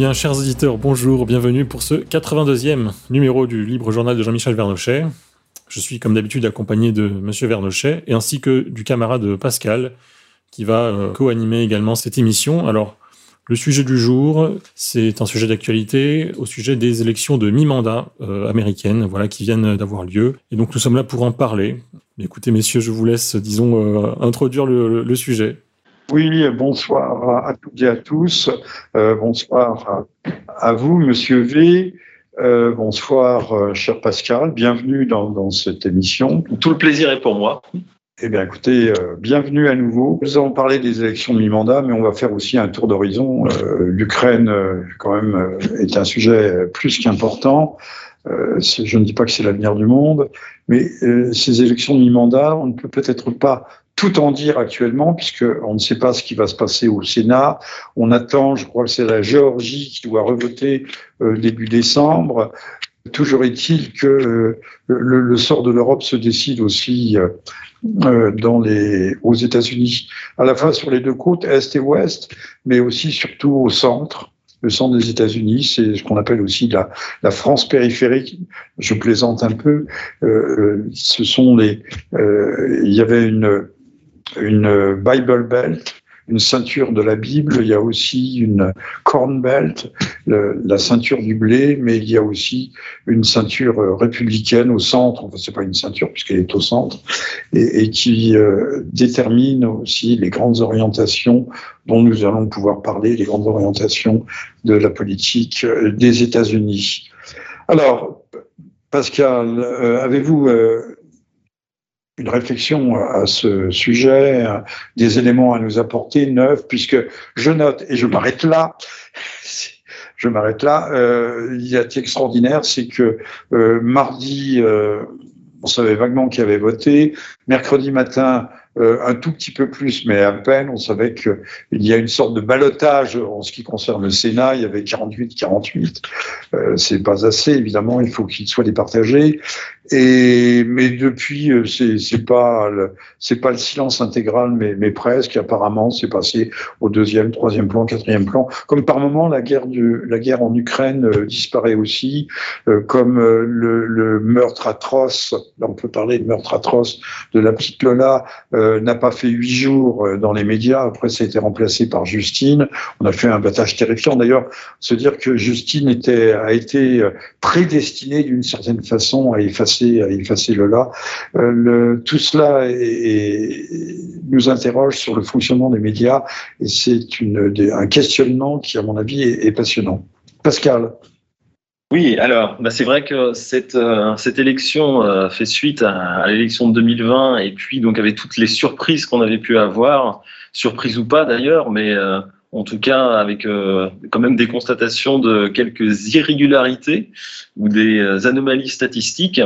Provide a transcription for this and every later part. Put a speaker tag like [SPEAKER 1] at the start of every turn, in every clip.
[SPEAKER 1] Bien, chers auditeurs, bonjour, bienvenue pour ce 82e numéro du Libre Journal de Jean-Michel Vernochet. Je suis comme d'habitude accompagné de Monsieur Vernochet et ainsi que du camarade Pascal qui va euh, co-animer également cette émission. Alors, le sujet du jour, c'est un sujet d'actualité au sujet des élections de mi-mandat euh, américaines, voilà, qui viennent d'avoir lieu. Et donc, nous sommes là pour en parler. écoutez, messieurs, je vous laisse, disons, euh, introduire le sujet.
[SPEAKER 2] Oui, bonsoir à toutes et à tous. Euh, bonsoir à, vous, Monsieur V. Euh, bonsoir, euh, cher Pascal. Bienvenue dans, cette émission.
[SPEAKER 3] Tout le plaisir est pour moi.
[SPEAKER 2] Eh bien, écoutez, bienvenue à nouveau. Nous allons parler des élections de mi-mandat, mais on va faire aussi un tour d'horizon. L'Ukraine, quand même, est un sujet plus qu'important. je ne dis pas que c'est l'avenir du monde, mais ces élections de mi-mandat, on ne peut peut-être pas tout en dire actuellement, puisqu'on ne sait pas ce qui va se passer au Sénat. On attend, je crois que c'est la Géorgie qui doit revoter euh, début décembre. Toujours est-il que euh, le, sort de l'Europe se décide aussi euh, euh, dans les, aux États-Unis, à la fois sur les deux côtes, Est et Ouest, mais aussi surtout au centre. Le centre des États-Unis, c'est ce qu'on appelle aussi la, la, France périphérique. Je plaisante un peu. Euh, ce sont les. Euh, il y avait une une Bible Belt, une ceinture de la Bible, il y a aussi une Corn Belt, la ceinture du blé, mais il y a aussi une ceinture républicaine au centre, enfin c'est pas une ceinture puisqu'elle est au centre, et, qui euh, détermine aussi les grandes orientations dont nous allons pouvoir parler, les grandes orientations de la politique euh, des États-Unis. Alors, Pascal, euh, avez-vous une réflexion à ce sujet, des éléments à nous apporter neufs, puisque je note, et je m'arrête là, je m'arrête là, euh, il y a extraordinaire, c'est que euh, mardi, euh, on savait vaguement qui avait voté, mercredi matin, un tout petit peu plus, mais à peine. On savait qu'il y a une sorte de balotage en ce qui concerne le Sénat. Il y avait 48-48. Euh, c'est pas assez, évidemment. Il faut qu'il soit départagé. Et mais depuis, euh, c'est c'est pas c'est pas le silence intégral, mais mais presque. Apparemment, c'est passé au deuxième, troisième plan, quatrième plan. Comme par moment, la guerre du la guerre en Ukraine euh, disparaît aussi, comme le, le meurtre atroce. Là, on peut parler de meurtre atroce de la petite Lola. Euh, n'a pas fait huit jours euh, dans les médias. Après, ça a été remplacé par Justine. On a fait un battage terrifiant. D'ailleurs, se dire que Justine était, a été euh, prédestinée d'une certaine façon à effacer, à effacer Lola. le, tout cela nous interroge sur le fonctionnement des médias et c'est un questionnement qui, à mon avis, est passionnant. Pascal.
[SPEAKER 3] Oui, alors bah c'est vrai que cette, euh, élection euh, fait suite à, l'élection de 2020 et puis donc avec toutes les surprises qu'on avait pu avoir, surprises ou pas d'ailleurs, mais euh, en tout cas avec quand même des constatations de quelques irrégularités ou des anomalies statistiques.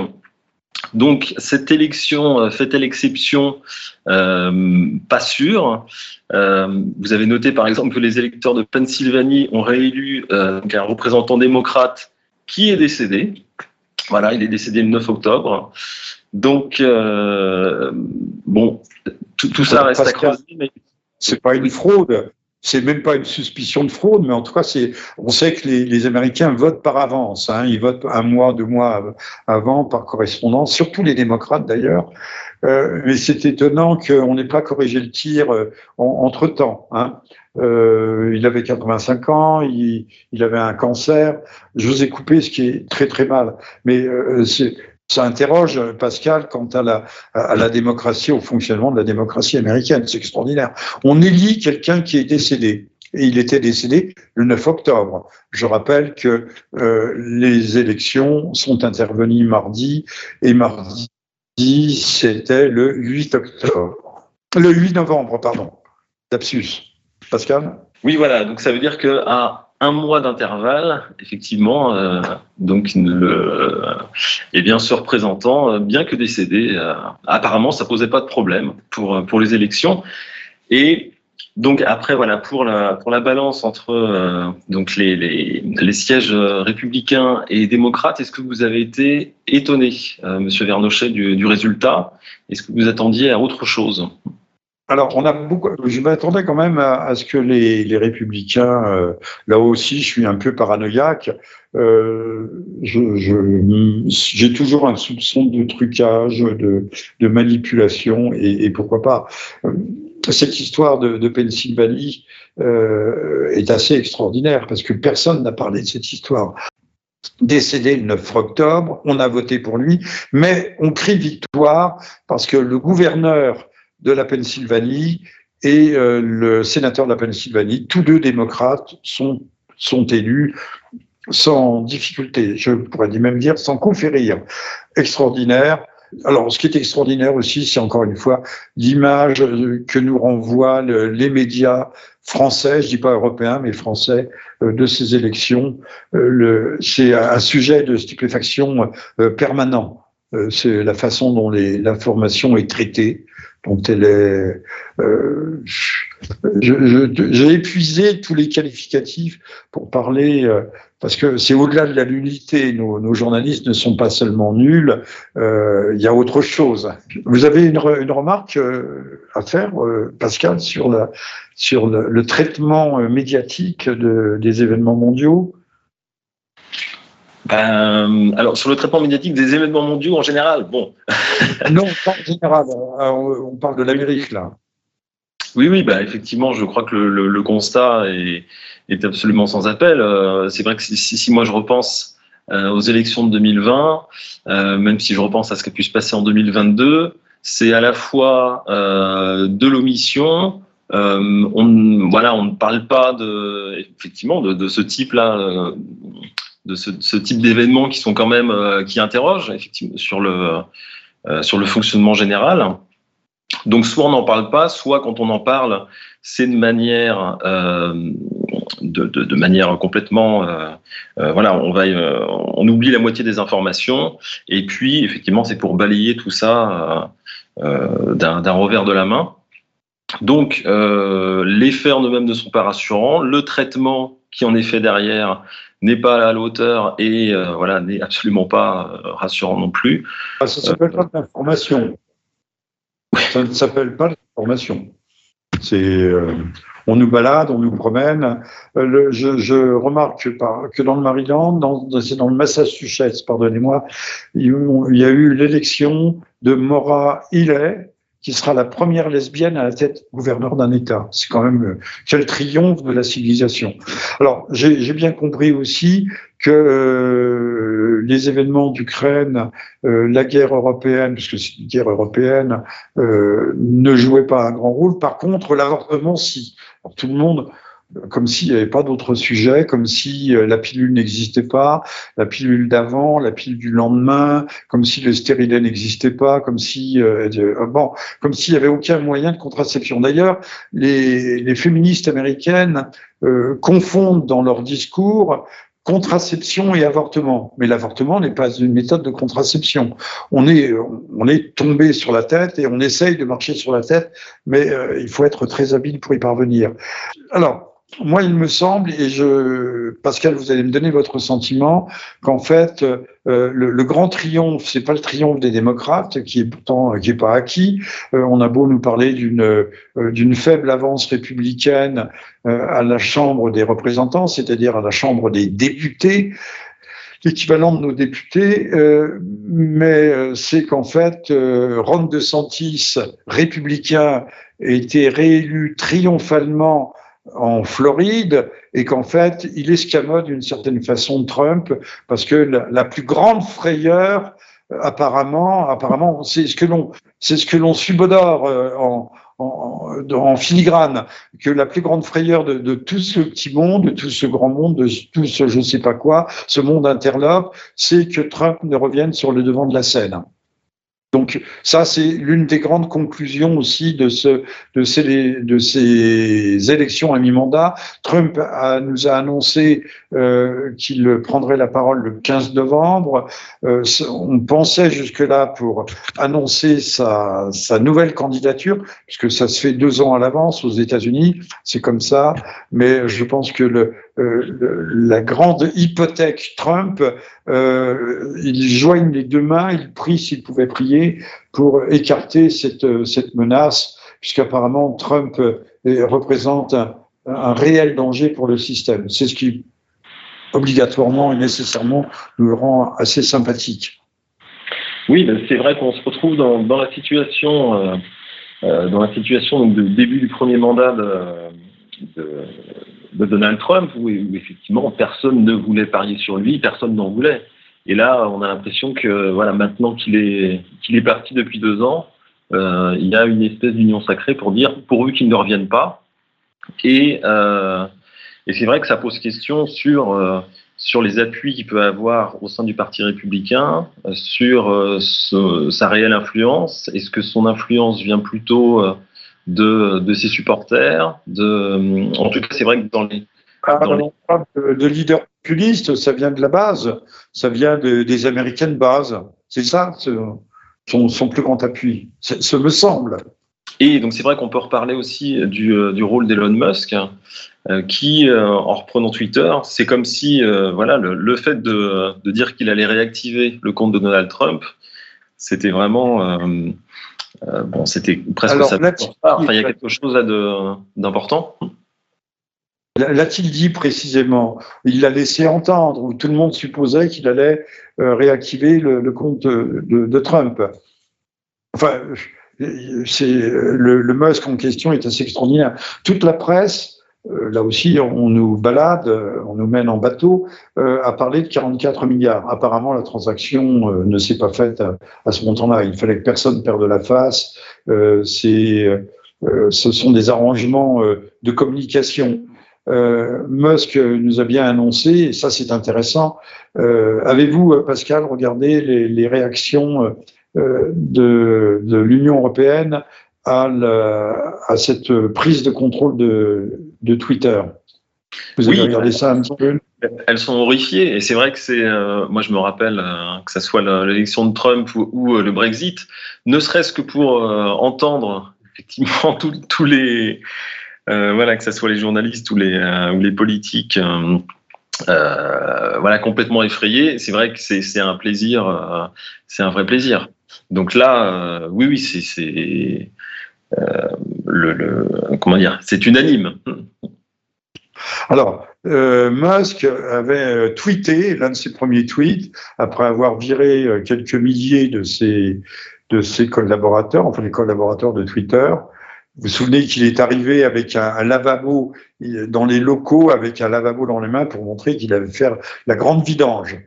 [SPEAKER 3] Donc cette élection fait-elle exception Pas sûr. vous avez noté par exemple que les électeurs de Pennsylvanie ont réélu un représentant démocrate qui est décédé. Voilà, il est décédé le 9 octobre. Donc, euh, bon, tout, ça reste à creuser. Mais...
[SPEAKER 2] C'est pas une fraude. C'est même pas une suspicion de fraude, mais en tout cas, c'est, on sait que les, Américains votent par avance. Hein, ils votent un mois, deux mois avant par correspondance, surtout les démocrates d'ailleurs. Euh, mais c'est étonnant qu'on n'ait pas corrigé le tir euh, entre temps. Hein. Euh, il avait 85 ans, il, il, avait un cancer. Je vous ai coupé, ce qui est très très mal. Mais euh, ça interroge Pascal quant à la, à la démocratie, au fonctionnement de la démocratie américaine. C'est extraordinaire. On élit quelqu'un qui est décédé. Et il était décédé le 9 octobre. Je rappelle que euh, les élections sont intervenues mardi et mardi, c'était le 8 octobre. Le 8 novembre, pardon. Lapsus. Pascal?
[SPEAKER 3] Oui, voilà. Donc ça veut dire qu'à un mois d'intervalle, effectivement, euh, donc le, eh bien, ce représentant, euh, bien que décédé, euh, apparemment, ça posait pas de problème pour pour les élections. Et donc après, voilà, pour la pour la balance entre donc les, les, les sièges républicains et démocrates, est-ce que vous avez été étonné, Monsieur Vernochet, du, du résultat? Est-ce que vous attendiez à autre chose?
[SPEAKER 2] Alors, on a beaucoup. Je m'attendais quand même à, ce que les, les républicains, euh, là aussi, je suis un peu paranoïaque. Euh, j'ai je, toujours un soupçon de trucage, de, de manipulation, et, et, pourquoi pas. Cette histoire de, de Pennsylvanie euh, est assez extraordinaire parce que personne n'a parlé de cette histoire décédé le 9 octobre, on a voté pour lui, mais on crie victoire parce que le gouverneur de la Pennsylvanie et euh, le sénateur de la Pennsylvanie, tous deux démocrates, sont, élus sans difficulté, je pourrais même dire sans conférir. Extraordinaire. Alors, ce qui est extraordinaire aussi, c'est encore une fois l'image que nous renvoient les médias français, je dis pas européens, mais français, euh, de ces élections. Euh, c'est un sujet de stupéfaction permanent. C'est la façon dont l'information est traitée dont elle est. Euh, J'ai épuisé tous les qualificatifs pour parler, euh, parce que c'est au-delà de la nullité. Nos, nos, journalistes ne sont pas seulement nuls, euh, il y a autre chose. Vous avez une, une remarque euh, à faire, euh, Pascal, sur, la, sur le, le traitement médiatique de, des événements mondiaux?
[SPEAKER 3] Ben, alors, sur le traitement médiatique des événements mondiaux en général, bon.
[SPEAKER 2] non, pas en général. Euh, on parle de l'Amérique, là.
[SPEAKER 3] Oui, oui, bah, effectivement, je crois que le, le, constat est, est, absolument sans appel. Euh, c'est vrai que si, si, moi je repense euh, aux élections de 2020, euh, même si je repense à ce qui a pu se passer en 2022, c'est à la fois euh, de l'omission, on, voilà, on ne parle pas de, effectivement de, de ce type-là de ce, type d'événements qui sont quand même euh, qui interrogent effectivement sur le euh, sur le fonctionnement général. Donc soit on n'en parle pas, soit quand on en parle, c'est de manière euh, de, de, manière complètement voilà, on va on oublie la moitié des informations et puis effectivement c'est pour balayer tout ça d'un revers de la main. Donc les faits en eux-mêmes ne sont pas rassurants, le traitement qui en est fait derrière n'est pas à la hauteur et euh, voilà n'est absolument pas euh, rassurant non plus.
[SPEAKER 2] Ah, ça s'appelle pas de l'information. Ça ne s'appelle pas l'information. C'est euh, on nous balade, on nous promène. Le, je, je, remarque que dans le Maryland, dans, c'est dans le Massachusetts, pardonnez-moi, il y a eu l'élection de Maura Healey, qui sera la première lesbienne à la tête gouverneur d'un État. C'est quand même euh, quel triomphe de la civilisation. Alors, j'ai bien compris aussi que euh, les événements d'Ukraine, euh, la guerre européenne, puisque c'est une guerre européenne, euh, ne jouaient pas un grand rôle. Par contre, l'avortement, si. Alors, tout le monde comme s'il n'y avait pas d'autres sujets, comme si euh, la pilule n'existait pas, la pilule d'avant, la pilule du lendemain, comme si le stérilet n'existait pas, comme si euh, euh bon, comme s'il n'y avait aucun moyen de contraception. D'ailleurs, les, féministes américaines confondent dans leur discours contraception et avortement. Mais l'avortement n'est pas une méthode de contraception. On est, tombé sur la tête et on essaye de marcher sur la tête, mais il faut être très habile pour y parvenir. Alors, moi, il me semble, et je, Pascal, vous allez me donner votre sentiment, qu'en fait, euh, le, grand triomphe, c'est pas le triomphe des démocrates, qui est pourtant qui est pas acquis. Euh, on a beau nous parler d'une euh, d'une faible avance républicaine euh, à la Chambre des représentants, c'est-à-dire à la Chambre des députés, l'équivalent de nos députés, mais c'est qu'en fait, Ron DeSantis, républicain, a été réélu triomphalement en Floride et qu'en fait, il escamote d'une certaine façon Trump parce que la, plus grande frayeur, euh, apparemment, apparemment, c'est ce que l'on, c'est ce que l'on subodore euh, en, en, en, filigrane, que la plus grande frayeur de, de, tout ce petit monde, de tout ce grand monde, de tout ce je ne sais pas quoi, ce monde interlope, c'est que Trump ne revienne sur le devant de la scène. Donc ça, c'est l'une des grandes conclusions aussi de, ce, de, ces, de ces élections à mi-mandat. Trump nous a annoncé qu'il prendrait la parole le 15 novembre. Euh, on pensait jusque-là pour annoncer sa, nouvelle candidature, puisque ça se fait deux ans à l'avance aux États-Unis, c'est comme ça. Mais je pense que euh, la grande hypothèque Trump, euh, il joigne les deux mains, il prie s'il pouvait prier pour écarter cette, cette menace puisqu'apparemment Trump représente un, un réel danger pour le système. C'est ce qui obligatoirement et nécessairement nous le rend assez sympathique.
[SPEAKER 3] Oui, ben, c'est vrai qu'on se retrouve dans, la situation, euh, euh, dans la situation de début du premier mandat de, Donald Trump, où, effectivement personne ne voulait parier sur lui, personne n'en voulait. Et là, on a l'impression que voilà, maintenant qu'il est est parti depuis deux ans, euh, il y a une espèce d'union sacrée pour dire pourvu qu'il ne revienne pas. Et euh, et c'est vrai que ça pose question sur, euh, sur les appuis qu'il peut avoir au sein du Parti républicain, euh, sur euh, ce, sa réelle influence. Est-ce que son influence vient plutôt de, de ses supporters de, En tout cas, c'est vrai que dans les.
[SPEAKER 2] Ah, dans les... De leader populiste, ça vient de la base, ça vient de, des américaines bases. C'est ça, son, son plus grand appui. Ce me semble.
[SPEAKER 3] Et donc c'est vrai qu'on peut reparler aussi du, du rôle d'Elon Musk, euh, qui, euh, en reprenant Twitter, c'est comme si euh, voilà, le, le, fait de, de dire qu'il allait réactiver le compte de Donald Trump, c'était vraiment... bon, c'était presque
[SPEAKER 2] Alors,
[SPEAKER 3] ça. Enfin, il y a quelque chose là d'important.
[SPEAKER 2] L'a-t-il dit précisément? Il l'a laissé entendre, où tout le monde supposait qu'il allait réactiver le, le compte de, de, de, Trump. Enfin, c'est le, Musk en question est assez extraordinaire. Toute la presse euh, là aussi, on nous balade, euh, on nous mène en bateau, euh, à parler de 44 milliards. Apparemment, la transaction euh, ne s'est pas faite à, ce montant-là. Il fallait que personne perde la face. Euh, euh, ce sont des arrangements de communication. Musk nous a bien annoncé, et ça c'est intéressant. Avez-vous, Pascal, regardé les réactions de, de l'Union européenne à, la, à, cette prise de contrôle de, de Twitter.
[SPEAKER 3] Vous avez oui, regardé ça un petit peu? Elles sont horrifiées et c'est vrai que c'est, euh, moi je me rappelle euh, que ça soit l'élection de Trump ou, ou, euh, le Brexit, ne serait-ce que pour euh, entendre effectivement tous les, euh, voilà, que ce soit les journalistes ou les, ou les politiques. voilà, complètement effrayés. C'est vrai que c'est un plaisir, c'est un vrai plaisir. Donc là, oui, oui, c'est euh, comment dire, c'est unanime.
[SPEAKER 2] Alors, euh, Musk avait tweeté l'un de ses premiers tweets après avoir viré euh, quelques milliers de ses collaborateurs, enfin les collaborateurs de Twitter. Vous vous souvenez qu'il est arrivé avec un, lavabo dans les locaux, avec un lavabo dans les mains pour montrer qu'il avait fait la grande vidange.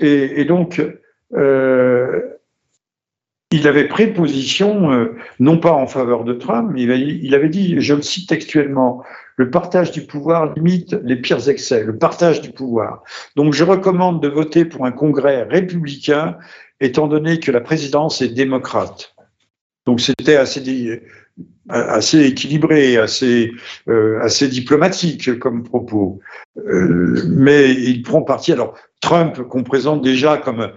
[SPEAKER 2] Et, donc, euh, il avait pris position, euh, non pas en faveur de Trump, mais il avait dit, je le cite textuellement, le partage du pouvoir limite les pires excès, le partage du pouvoir. Donc je recommande de voter pour un congrès républicain, étant donné que la présidence est démocrate. Donc c'était assez, assez équilibré, assez, euh, assez diplomatique comme propos. Euh, mais il prend parti. Alors Trump, qu'on présente déjà comme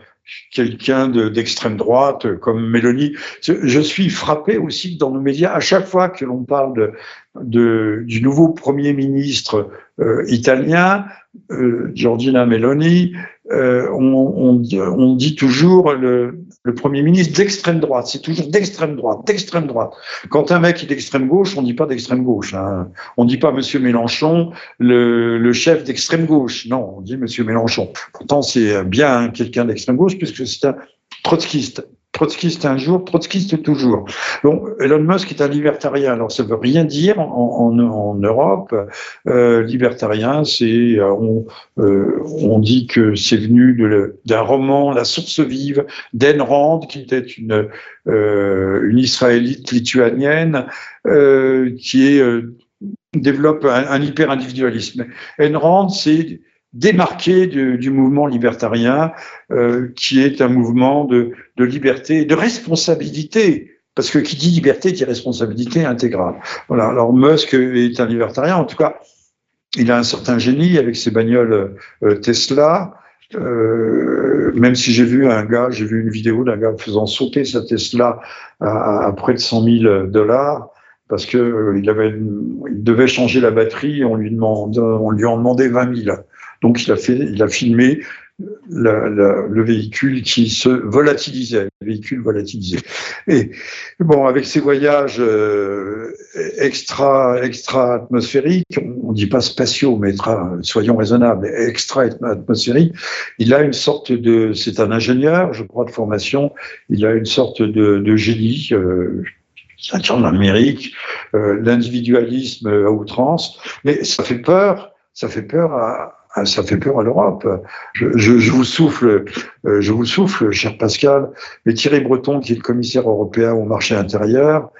[SPEAKER 2] quelqu'un d'extrême droite comme Mélanie. Je suis frappé aussi dans nos médias, à chaque fois que l'on parle de, de, du nouveau Premier ministre euh, italien, euh, Giorgina Meloni, euh, on, on, on, dit, toujours le, le Premier ministre d'extrême droite. C'est toujours d'extrême droite, d'extrême droite. Quand un mec est d'extrême gauche, on dit pas d'extrême gauche. Hein. On dit pas Monsieur Mélenchon, le, le chef d'extrême gauche. Non, on dit Monsieur Mélenchon. Pourtant, c'est bien quelqu'un d'extrême gauche puisque c'est un trotskiste trotskiste un jour, trotskiste toujours. Elon Musk est un libertarien. Alors, ça veut rien dire en, Europe. Euh, libertarien, c'est euh, on, euh, on, dit que c'est venu d'un roman, La source vive, d'Ayn Rand, qui était une une israélite lituanienne qui développe un, un hyper individualisme. Ayn c'est démarqué du, mouvement libertarien, euh, qui est un mouvement de, liberté, de responsabilité. Parce que qui dit liberté dit responsabilité intégrale. Voilà. Alors Musk est un libertarien. En tout cas, il a un certain génie avec ses bagnoles euh, Tesla. Euh, même si j'ai vu un gars, j'ai vu une vidéo d'un gars faisant sauter sa Tesla à, près de 100 000 dollars parce que euh, il devait changer la batterie, on lui demande, on lui en demandait 20 000. Donc il a filmé le véhicule qui se volatilisait, le véhicule volatilisé. Et bon, avec ces voyages euh, extra extra atmosphériques, on, ne dit pas spatiaux, mais soyons raisonnables, extra atmosphériques, il a une sorte de, c'est un ingénieur, je crois, de formation, il a une sorte de, génie. Euh, ceinture d'Amérique, euh, l'individualisme à outrance, mais ça fait peur, ça fait peur à, ça fait peur à l'Europe. Je, je, je, vous souffle, euh, je vous souffle, cher Pascal, mais Thierry Breton, qui est le commissaire européen au marché intérieur,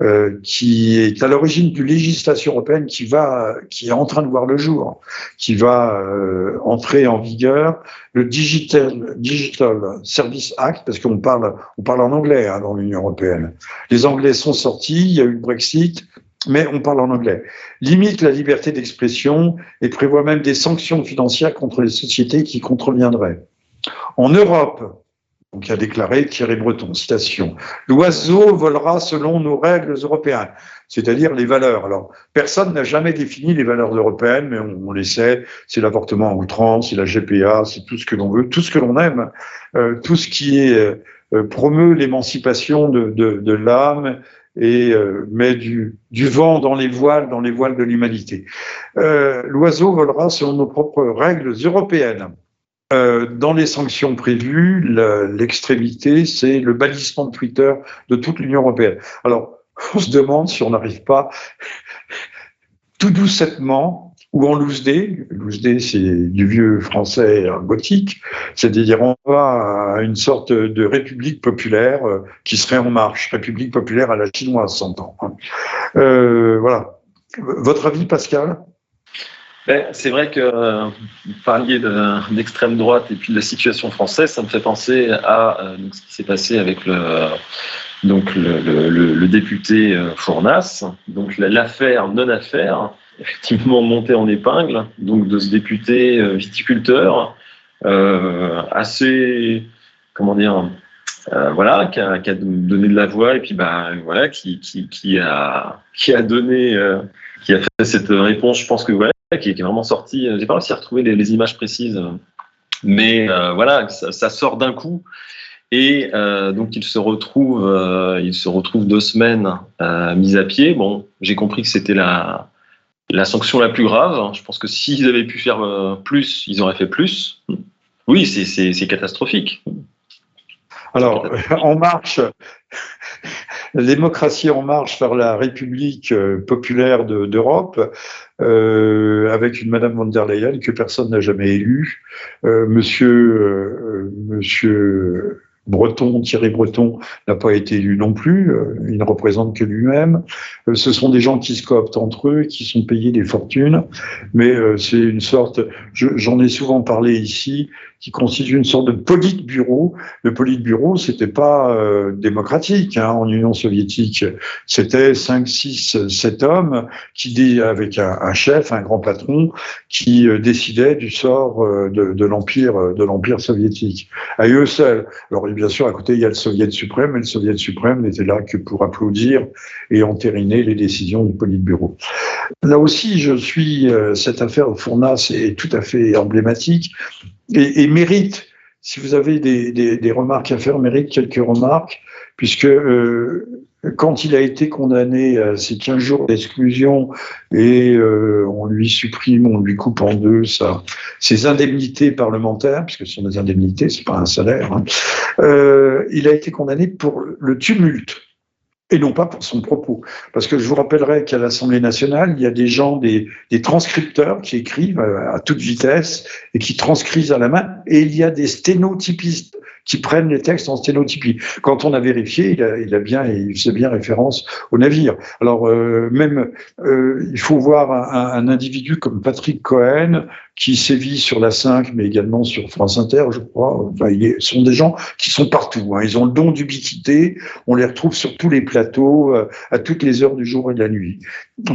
[SPEAKER 2] euh, qui est à l'origine d'une législation européenne qui va, qui est en train de voir le jour, qui va euh, entrer en vigueur, le Digital, Digital Service Act, parce qu'on parle, on parle en anglais hein, dans l'Union européenne. Les Anglais sont sortis, il y a eu le Brexit, mais on parle en anglais, limite la liberté d'expression et prévoit même des sanctions financières contre les sociétés qui contreviendraient. En Europe, donc a déclaré Thierry Breton, citation, l'oiseau volera selon nos règles européennes, c'est-à-dire les valeurs. Alors, personne n'a jamais défini les valeurs européennes, mais on, les sait, c'est l'avortement en outrance, c'est la GPA, c'est tout ce que l'on veut, tout ce que l'on aime, euh, tout ce qui est, euh, promeut l'émancipation de l'âme et euh, met du, du, vent dans les voiles, dans les voiles de l'humanité. Euh, L'oiseau volera selon nos propres règles européennes. Euh, dans les sanctions prévues, l'extrémité, c'est le bannissement de Twitter de toute l'Union européenne. Alors, on se demande si on n'arrive pas tout doucement ou en loose day. C'est du vieux français gothique, c'est-à-dire on va à une sorte de république populaire euh, qui serait en marche, république populaire à la chinoise, s'entend. Hein. Euh, voilà. Votre avis, Pascal?
[SPEAKER 3] Ben, c'est vrai que euh, vous parliez d'extrême droite et puis de la situation française, ça me fait penser à euh, ce qui s'est passé avec le, donc le, le, le député Fournas, donc l'affaire non-affaire, effectivement monté en épingle, donc de ce député euh, viticulteur euh, assez, comment dire, euh, voilà, qui a, qui a, donné de la voix et puis bah voilà, qui, qui, qui a qui a donné, qui a fait cette réponse. Je pense que voilà, qui, est vraiment sorti. J'ai pas réussi à retrouver les, les images précises, mais voilà, ça, ça sort d'un coup. Et euh, donc il se retrouve, euh, se retrouve deux semaines euh, mis à pied. Bon, j'ai compris que c'était la la sanction la plus grave. Je pense que s'ils avaient pu faire euh, plus, ils auraient fait plus. Oui, c'est catastrophique.
[SPEAKER 2] Alors, En Marche, la démocratie en marche vers la République euh, populaire d'Europe, euh, avec une Madame von der Leyen que personne n'a jamais élue, Monsieur, Monsieur Breton, Thierry Breton n'a pas été élu non plus, euh, il ne représente que lui-même. Euh, ce sont des gens qui se cooptent entre eux, qui sont payés des fortunes, mais euh, c'est une sorte, j'en ai souvent parlé ici, qui constitue une sorte de politburo. Le politburo, c'était pas euh, démocratique hein, en Union soviétique. C'était 5, 6, 7 hommes qui, avec un, un chef, un grand patron, qui euh, décidaient du sort euh, de, l'empire, euh, de l'empire soviétique. À eux seuls. Alors bien sûr, à côté il y a le Soviet suprême, mais le Soviet suprême n'était là que pour applaudir et entériner les décisions du politburo. Là aussi, je suis cette affaire de Fournas est tout à fait emblématique et, mérite, si vous avez des, remarques à faire, mérite quelques remarques, puisque euh, quand il a été condamné à ces 15 jours d'exclusion et euh, on lui supprime, on lui coupe en deux ça, ses indemnités parlementaires, puisque ce sont des indemnités, c'est pas un salaire, hein, euh, il a été condamné pour le tumulte et non pas pour son propos. Parce que je vous rappellerai qu'à l'Assemblée nationale, il y a des gens, des, transcripteurs qui écrivent à toute vitesse et qui transcrivent à la main, et il y a des sténotypistes qui prennent les textes en sténotypie. Quand on a vérifié, il a, il a bien, il faisait bien référence au navire. Alors euh, même, euh, il faut voir un, un, individu comme Patrick Cohen qui sévit sur la 5, mais également sur France Inter, je crois. Enfin, ils sont des gens qui sont partout. Hein. Ils ont le don d'ubiquité. On les retrouve sur tous les plateaux, euh, à toutes les heures du jour et de la nuit.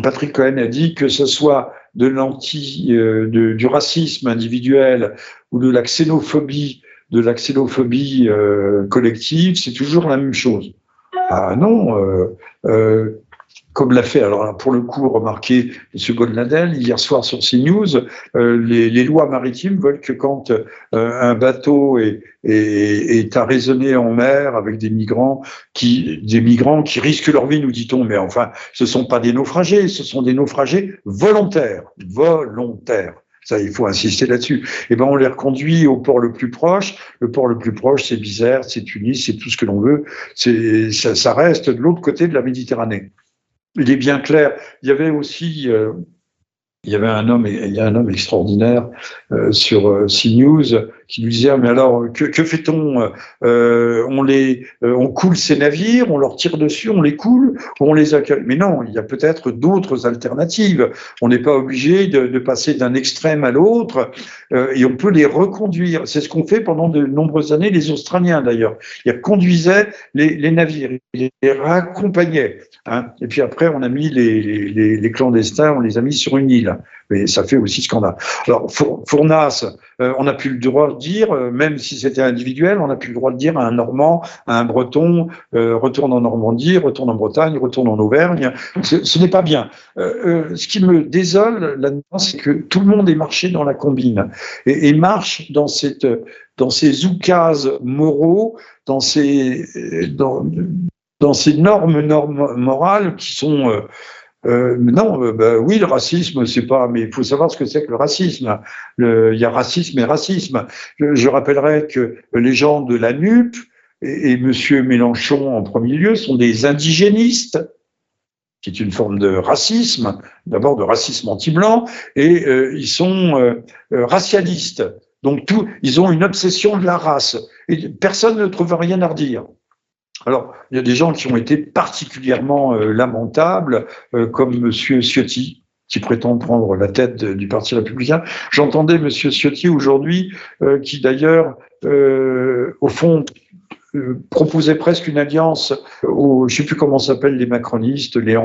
[SPEAKER 2] Patrick Cohen a dit que ce soit de l'anti, euh, du racisme individuel ou de la xénophobie de la xénophobie euh, collective, c'est toujours la même chose. Ah non, euh, euh, comme l'a fait, alors pour le coup, remarqué M. Godladel, hier soir sur CNews, euh, les, les, lois maritimes veulent que quand euh, un bateau est, est, est arraisonné en mer avec des migrants qui, des migrants qui risquent leur vie, nous dit-on, mais enfin, ce ne sont pas des naufragés, ce sont des naufragés volontaires, volontaires. Ça, il faut insister là-dessus. Et eh ben, on les reconduit au port le plus proche. Le port le plus proche, c'est Bizerte, c'est Tunis, c'est tout ce que l'on veut. C'est, ça, reste de l'autre côté de la Méditerranée il est bien clair. Il y avait aussi, euh, il y avait un homme, il y a un homme extraordinaire euh, sur euh, CNews qui lui disait mais alors que, fait-on euh, On les, euh, on coule ces navires, on leur tire dessus, on les coule, on les accueille. Mais non, il y a peut-être d'autres alternatives. On n'est pas obligé de, passer d'un extrême à l'autre euh, et on peut les reconduire. C'est ce qu'ont fait pendant de nombreuses années les Australiens d'ailleurs. Ils conduisaient les, navires, ils les raccompagnaient. Hein. Et puis après, on a mis les clandestins, on les a mis sur une île mais ça fait aussi scandale. Alors, Fournas, euh, on n'a plus le droit de dire, euh, même si c'était individuel, on n'a plus le droit de dire à un Normand, à un Breton, euh, retourne en Normandie, retourne en Bretagne, retourne en Auvergne. Ce n'est pas bien. ce qui me désole là-dedans, c'est que tout le monde est marché dans la combine et, et marche dans cette dans ces oukases moraux, dans ces dans, dans ces normes normes morales qui sont euh, non, euh, bah, oui, le racisme, c'est pas. Mais il faut savoir ce que c'est que le racisme. il y a racisme et racisme. Je, rappellerai que les gens de la NUP et, et Monsieur Mélenchon en premier lieu sont des indigénistes qui est une forme de racisme, d'abord de racisme anti-blanc, et euh, ils sont euh, racialistes. Donc tout, ils ont une obsession de la race. Et personne ne trouve rien à redire. Alors, il y a des gens qui ont été particulièrement euh, lamentables, euh, comme M. Ciotti, qui prétend prendre la tête du Parti républicain. J'entendais M. Ciotti aujourd'hui, euh, qui d'ailleurs, au fond, proposait presque une alliance aux, je sais plus comment s'appellent les macronistes, les,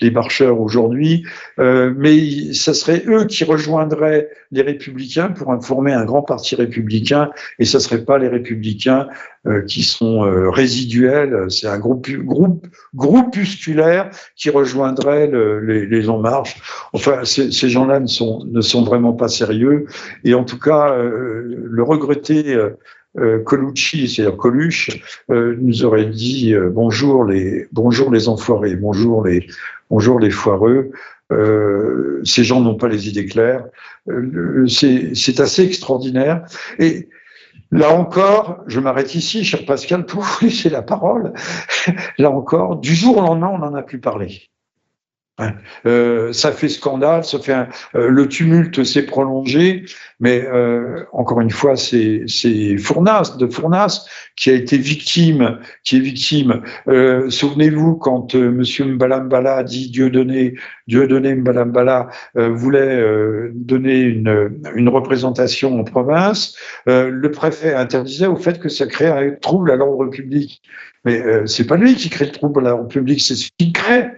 [SPEAKER 2] les marcheurs aujourd'hui, euh, mais ça serait eux qui rejoindraient les républicains pour former un grand parti républicain, et ça serait pas les républicains euh, qui sont résiduels, c'est un groupe, groupe groupusculaire qui rejoindrait le, les, les En Marche. Enfin, ces, gens-là ne sont, ne sont vraiment pas sérieux, et en tout cas, le regretter euh, Colucci, c'est-à-dire Coluche, euh, nous aurait dit euh, bonjour les bonjour les enfoirés, bonjour les bonjour les foireux. Euh, ces gens n'ont pas les idées claires. c'est assez extraordinaire. Et là encore, je m'arrête ici, cher Pascal, pour vous laisser la parole. là encore, du jour au lendemain, on n'en a plus parlé. Euh, ça fait scandale, ça fait euh, le tumulte s'est prolongé, mais euh, encore une fois, c'est Fournas de Fournas qui a été victime, qui est victime. Euh, souvenez-vous quand Monsieur Mbalambala a dit Dieu donné, Dieu donné Mbalambala voulait donner une, une représentation en province, le préfet interdisait au fait que ça crée un trouble à l'ordre public. Mais c'est pas lui qui crée le trouble à l'ordre public, c'est ce qu'il crée.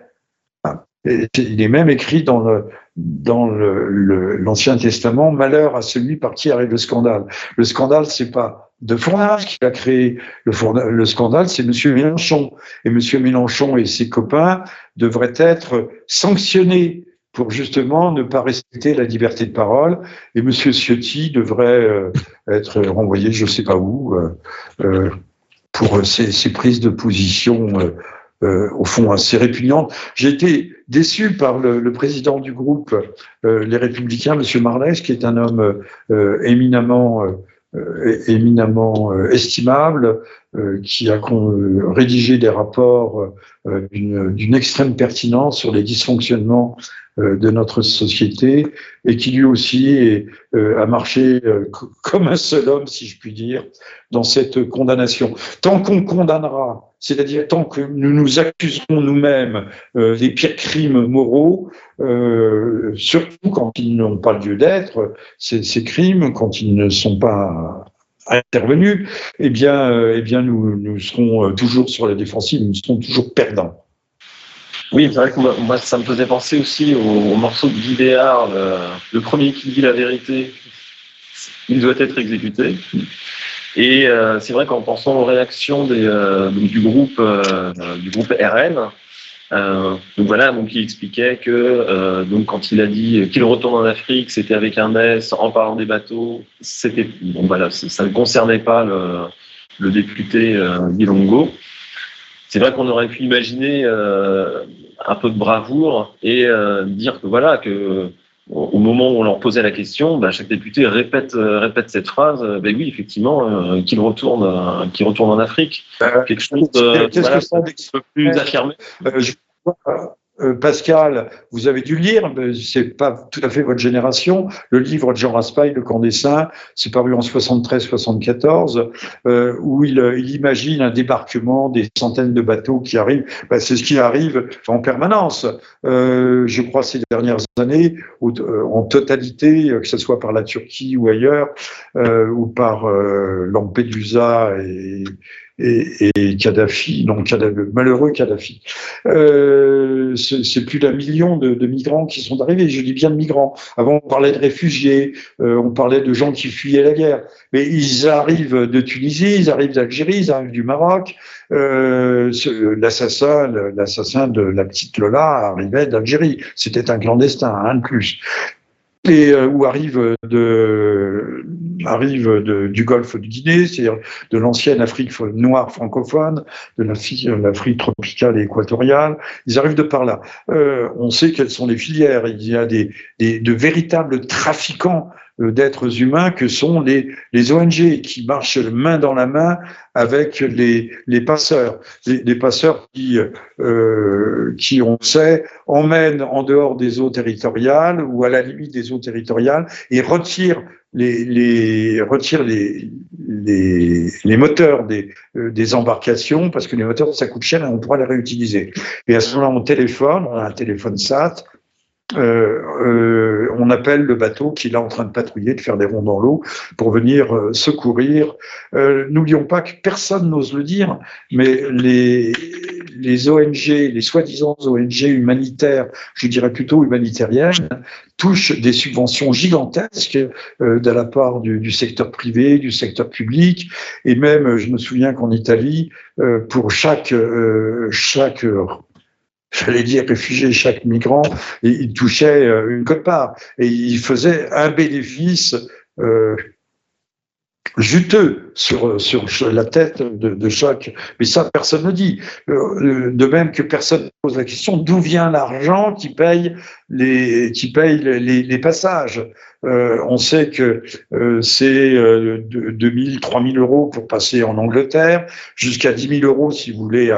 [SPEAKER 2] Il est même écrit dans l'Ancien Testament, malheur à celui par qui arrive le scandale. Le scandale, c'est pas de Fournas qui a créé le, le scandale, c'est Monsieur Mélenchon. Et Monsieur Mélenchon et ses copains devraient être sanctionnés pour justement ne pas respecter la liberté de parole. Et Monsieur Ciotti devrait euh, être renvoyé, je ne sais pas où, euh, euh, pour ses, ses, prises de position euh, au fond assez répugnante. J'ai été déçu par le, le président du groupe euh, Les Républicains, Monsieur Marlès, qui est un homme euh, éminemment éminemment estimable, qui a rédigé des rapports d'une extrême pertinence sur les dysfonctionnements de notre société et qui lui aussi a marché comme un seul homme, si je puis dire, dans cette condamnation. Tant qu'on condamnera c'est-à-dire tant que nous nous accuserons nous-mêmes euh, des pires crimes moraux, euh, surtout quand ils n'ont pas lieu d'être, ces, crimes, quand ils ne sont pas intervenus, eh bien, euh, eh bien nous, nous serons toujours sur la défensive, nous serons toujours perdants.
[SPEAKER 3] Oui, c'est vrai que moi, ça me faisait penser aussi au, morceau de Guy le premier qui dit la vérité, il doit être exécuté. Et euh, c'est vrai qu'en pensant aux réactions euh, du, groupe, euh, du groupe RN, Euh, donc voilà, donc il expliquait que euh, donc quand il a dit qu'il retourne en Afrique, c'était avec un S en parlant des bateaux. C'était bon voilà, ça ne concernait pas le, le député euh, Bilongo. C'est vrai qu'on aurait pu imaginer euh, un peu de bravoure et euh, dire que voilà que au moment où on leur posait la question, bah, chaque député répète, euh, répète cette phrase. Euh, ben oui, effectivement, euh, qu'il retourne, qu'il retourne en Afrique. Quelque chose de voilà,
[SPEAKER 2] que ça
[SPEAKER 3] plus affirmé.
[SPEAKER 2] Je euh, Pascal, vous avez dû lire, mais c'est pas tout à fait votre génération, le livre de Jean Raspail, Le Camp des Saints, c'est paru en 73-74, euh, où il, il imagine un débarquement des centaines de bateaux qui arrivent. Ben, c'est ce qui arrive en permanence. Euh, je crois ces dernières années, euh, en totalité, euh, que ce soit par la Turquie ou ailleurs, euh, ou par Lampedusa et, et, et Kadhafi, non, Kadhafi, malheureux Kadhafi. Euh, c'est plus d'un million de, de migrants qui sont arrivés. Je dis bien de migrants. Avant, on parlait de réfugiés, euh, on parlait de gens qui fuyaient la guerre. Mais ils arrivent de Tunisie, ils arrivent d'Algérie, ils arrivent du Maroc. Euh, l'assassin, l'assassin de la petite Lola arrivait d'Algérie. C'était un clandestin, un de plus. Et euh, où arrive de, du Golfe de Guinée, c'est-à-dire de l'ancienne Afrique noire francophone, de l'Afrique l'Afrique tropicale et équatoriale. Ils arrivent de par là. Euh, on sait quelles sont les filières. Il y a de véritables trafiquants euh, d'êtres humains que sont les, les ONG qui marchent main dans la main avec les, les passeurs. Les, les passeurs qui, euh, qui, on sait, emmènent en dehors des eaux territoriales ou à la limite des eaux territoriales et retirent les, les, retirent les, les, les moteurs des, euh, des embarcations parce que les moteurs, ça coûte cher et on pourra les réutiliser. Et à ce moment-là, on téléphone, on a un téléphone SAT, euh, euh, on appelle le bateau qui est là en train de patrouiller, de faire des ronds dans l'eau pour venir euh, secourir. Euh, N'oublions pas que personne n'ose le dire, mais les, les ONG, les soi-disant ONG humanitaires, je dirais plutôt humanitariennes, touchent des subventions gigantesques euh, de la part du, du, secteur privé, du secteur public, et même, je me souviens qu'en Italie, euh, pour chaque euh, chaque j'allais dire réfugié, chaque migrant, il touchait une cote-part et il faisait un bénéfice euh, juteux sur, sur la tête de, chaque. Mais ça, personne ne dit. De même que personne ne pose la question d'où vient l'argent qui paye les, qui paye les, passages? Euh, on sait que euh, c'est euh, 2000, 3000 euros pour passer en Angleterre, jusqu'à 10 000 euros si vous voulez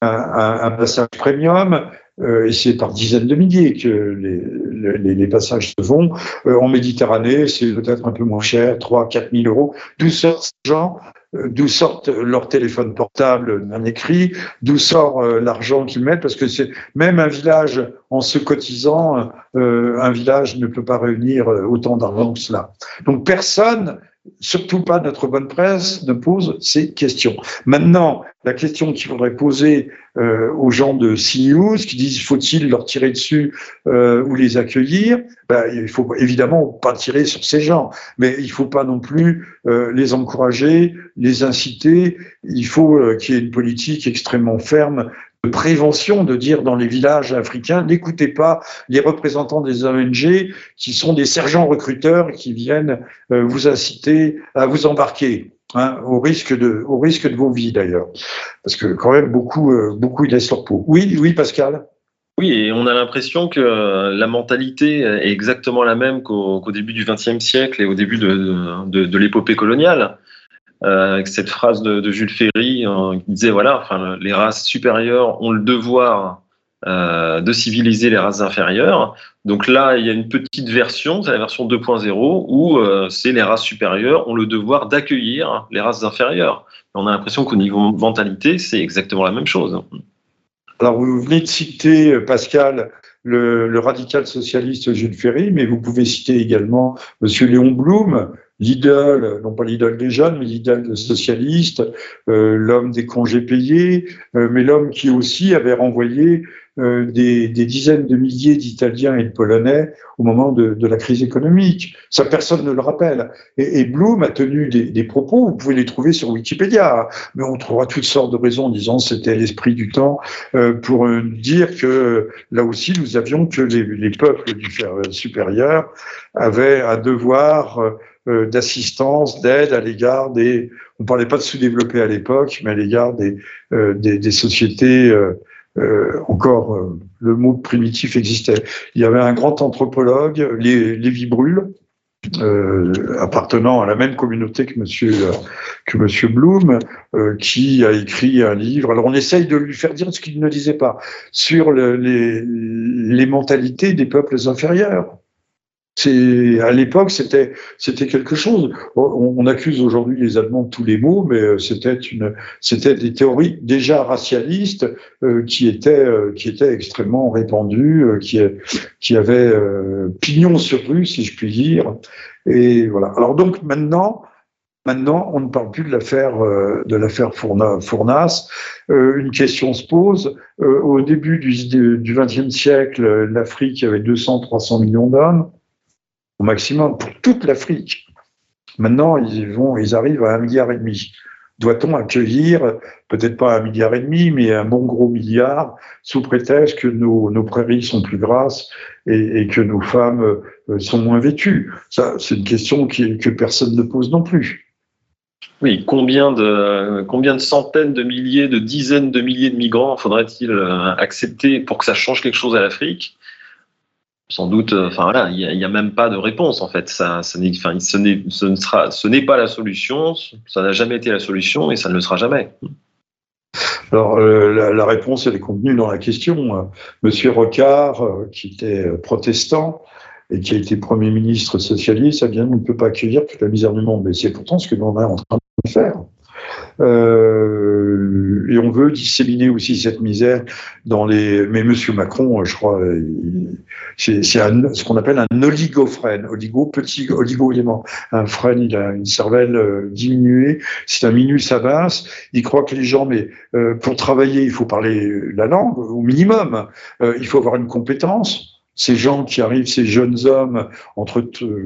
[SPEAKER 2] un, passage premium. Euh, et c'est par dizaines de milliers que les, passages se font. Euh, en Méditerranée, c'est peut-être un peu moins cher, 3 4 000 euros. D'où sortent ces gens D'où sortent leur téléphone portable d'un écrit D'où sort euh, l'argent qu'ils mettent Parce que c'est même un village, en se cotisant, euh, un village ne peut pas réunir autant d'argent que cela. Donc personne surtout pas notre bonne presse, ne pose ces questions. Maintenant, la question qu'il faudrait poser euh, aux gens de CNews qui disent faut-il leur tirer dessus euh, ou les accueillir? Ben, Il faut évidemment pas tirer sur ces gens, mais il faut pas non plus euh, les encourager, les inciter. Il faut euh, qu'il y ait une politique extrêmement ferme prévention, de dire dans les villages africains, n'écoutez pas les représentants des ONG qui sont des sergents recruteurs qui viennent euh, vous inciter à vous embarquer. Hein, au risque de, au risque de vos vies d'ailleurs, parce que quand même beaucoup, euh, beaucoup laissent leur peau. Oui, oui, Pascal?
[SPEAKER 3] Oui, et on a l'impression que la mentalité est exactement la même qu'au qu début du XXe siècle et au début de, de l'épopée coloniale. Euh, avec cette phrase de, Jules Ferry euh, qui disait voilà, enfin, les races supérieures ont le devoir euh, de civiliser les races inférieures. Donc là, il y a une petite version, c'est la version 2.0, où c'est les races supérieures ont le devoir d'accueillir les races inférieures. On a l'impression qu'au niveau mentalité, c'est exactement la même chose.
[SPEAKER 2] Alors, vous venez de citer, Pascal, le, le, radical socialiste Jules Ferry, mais vous pouvez citer également Monsieur Léon Blum, l'idole, non pas l'idole des jeunes, mais l'idole socialiste, euh, l'homme des congés payés, euh, mais l'homme qui aussi avait renvoyé euh, des, dizaines de milliers d'Italiens et de Polonais au moment de, la crise économique. Ça, personne ne le rappelle. Et, et Bloom a tenu des, propos, vous pouvez les trouver sur Wikipédia, mais on trouvera toutes sortes de raisons en disant c'était l'esprit du temps pour dire que là aussi nous avions que les, les peuples du supérieur avaient un devoir d'assistance, d'aide à l'égard des, on parlait pas de sous-développés à l'époque, mais à l'égard des, des, des, sociétés euh, encore, euh, le mot primitif existait. Il y avait un grand anthropologue, Lévi Brûle, euh, appartenant à la même communauté que Monsieur que Monsieur Bloom, euh, qui a écrit un livre. Alors on essaye de lui faire dire ce qu'il ne disait pas sur le, les, les mentalités des peuples inférieurs. C'est à l'époque c'était c'était quelque chose. On, on accuse aujourd'hui les Allemands de tous les mots, mais euh, c'était une c'était des théories déjà racialistes euh, qui étaient euh, qui étaient extrêmement répandues, euh, qui qui avaient pignon sur rue si je puis dire. Et voilà. Alors donc maintenant. Maintenant, on ne parle plus de l'affaire de l'affaire Fournas. une question se pose. au début du XXe siècle, l'Afrique avait 200-300 millions d'hommes maximum pour toute l'Afrique. Maintenant, ils vont, ils arrivent à un milliard et demi. Doit-on accueillir peut-être pas un milliard et demi, mais un bon gros milliard, sous prétexte que nos, prairies sont plus grasses et, que nos femmes euh, sont moins vêtues? Ça, c'est une question que personne ne pose non plus.
[SPEAKER 3] Oui, combien de, combien de centaines de milliers, de dizaines de milliers de migrants faudrait-il euh, accepter pour que ça change quelque chose à l'Afrique? Sans doute, euh, enfin voilà, il n'y a, même pas de réponse en fait. Ça, ça n'est, ce n'est pas la solution. Ça n'a jamais été la solution et ça ne le sera jamais.
[SPEAKER 2] Alors euh, la, réponse est contenue dans la question. Monsieur Rocard, euh, qui était protestant et qui a été premier ministre socialiste, a bien on ne peut pas accueillir toute la misère du monde. Mais c'est pourtant ce que l'on est en train de faire. Euh, et on veut disséminer aussi cette misère dans les. Mais Monsieur Macron, je crois, c'est ce qu'on appelle un oligofrène, oligo petit oligo-élément. Un frêne, il a une cervelle euh, diminuée. C'est un minus basse. Il croit que les gens, mais euh, pour travailler, il faut parler la langue au minimum. Euh, il faut avoir une compétence ces gens qui arrivent, ces jeunes hommes, entre,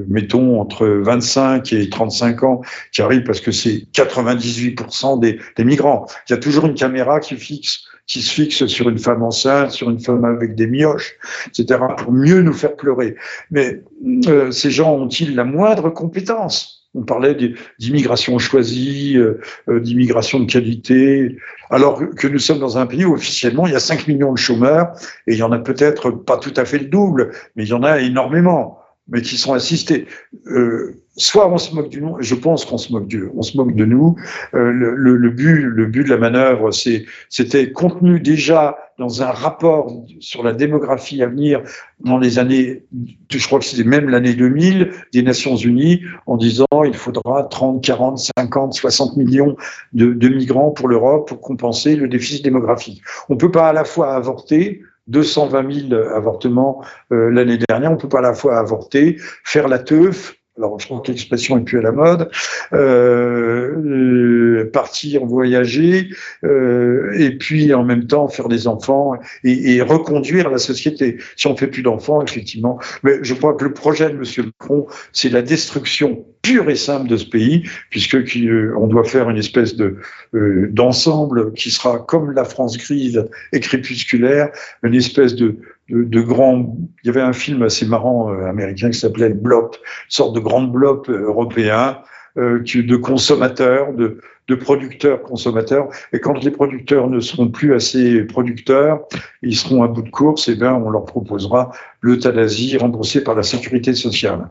[SPEAKER 2] mettons, entre 25 et 35 ans, qui arrivent parce que c'est 98% des, des, migrants. Il y a toujours une caméra qui fixe, qui se fixe sur une femme enceinte, sur une femme avec des mioches, etc., pour mieux nous faire pleurer. Mais euh, ces gens ont-ils la moindre compétence? On parlait d'immigration choisie, euh, euh, d'immigration de qualité, alors que nous sommes dans un pays où officiellement il y a 5 millions de chômeurs et il y en a peut-être pas tout à fait le double, mais il y en a énormément, mais qui sont assistés. Euh, soit on se moque du nom, je pense qu'on se moque de, on se moque de nous. Euh, le, le, le, but, le but de la manœuvre, c'est, c'était contenu déjà dans un rapport sur la démographie à venir dans les années, je crois que c'était même l'année 2000 des Nations Unies, en disant il faudra 30, 40, 50, 60 millions de, de migrants pour l'Europe pour compenser le déficit démographique. On peut pas à la fois avorter 220 000 avortements euh, l'année dernière. On peut pas à la fois avorter, faire la teuf, alors je crois que l'expression est plus à la mode, euh, euh, partir voyager, euh, et puis en même temps faire des enfants et, et reconduire la société. Si on fait plus d'enfants, effectivement. Mais je crois que le projet de M. Macron, c'est la destruction pure et simple de ce pays, puisque euh, on doit faire une espèce de euh, d'ensemble qui sera comme la France grise et crépusculaire, une espèce de de, de grands. Il y avait un film assez marrant euh, américain qui s'appelait Blop, sorte de grand bloc euh, européen euh, de consommateurs, de, de producteurs consommateurs. Et quand les producteurs ne seront plus assez producteurs, ils seront à bout de course, et bien on leur proposera l'euthanasie remboursée par la sécurité sociale.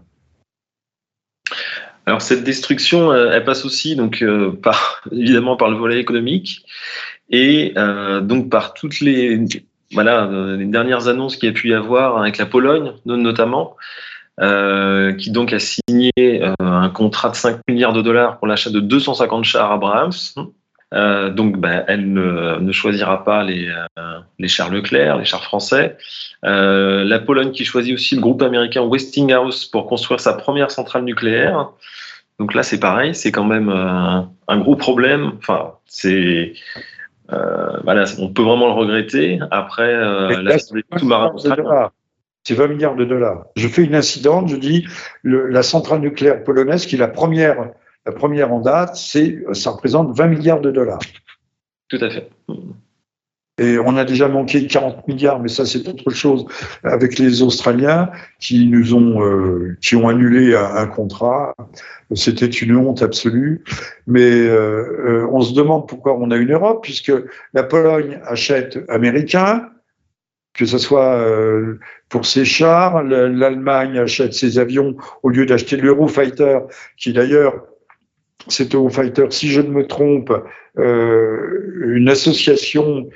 [SPEAKER 3] Alors cette destruction, elle passe aussi donc euh, par évidemment par le volet économique et euh, donc par toutes les voilà, euh, les dernières annonces qu'il y a pu y avoir avec la Pologne, notamment, euh, qui donc a signé euh, un contrat de 5 milliards de dollars pour l'achat de 250 chars Abrams. Euh, donc, bah, elle ne, choisira pas les, chars Leclerc, les chars français. La Pologne qui choisit aussi le groupe américain Westinghouse pour construire sa première centrale nucléaire. Donc là, c'est pareil, c'est quand même un gros problème. Enfin, c'est voilà, on peut vraiment le regretter. Après,
[SPEAKER 2] la c'est 20 milliards de dollars. Je fais une incidente, je dis la centrale nucléaire polonaise, qui est la première, la première en date, c'est, ça représente 20 milliards de dollars.
[SPEAKER 3] Tout à fait.
[SPEAKER 2] Et on a déjà manqué 40 milliards, mais ça c'est autre chose avec les Australiens qui nous ont euh, qui ont annulé un, contrat. C'était une honte absolue. Mais euh, euh, on se demande pourquoi on a une Europe, puisque la Pologne achète américain, que ce soit pour ses chars, l'Allemagne achète ses avions au lieu d'acheter l'Eurofighter, qui d'ailleurs cet Eurofighter, si je ne me trompe, une association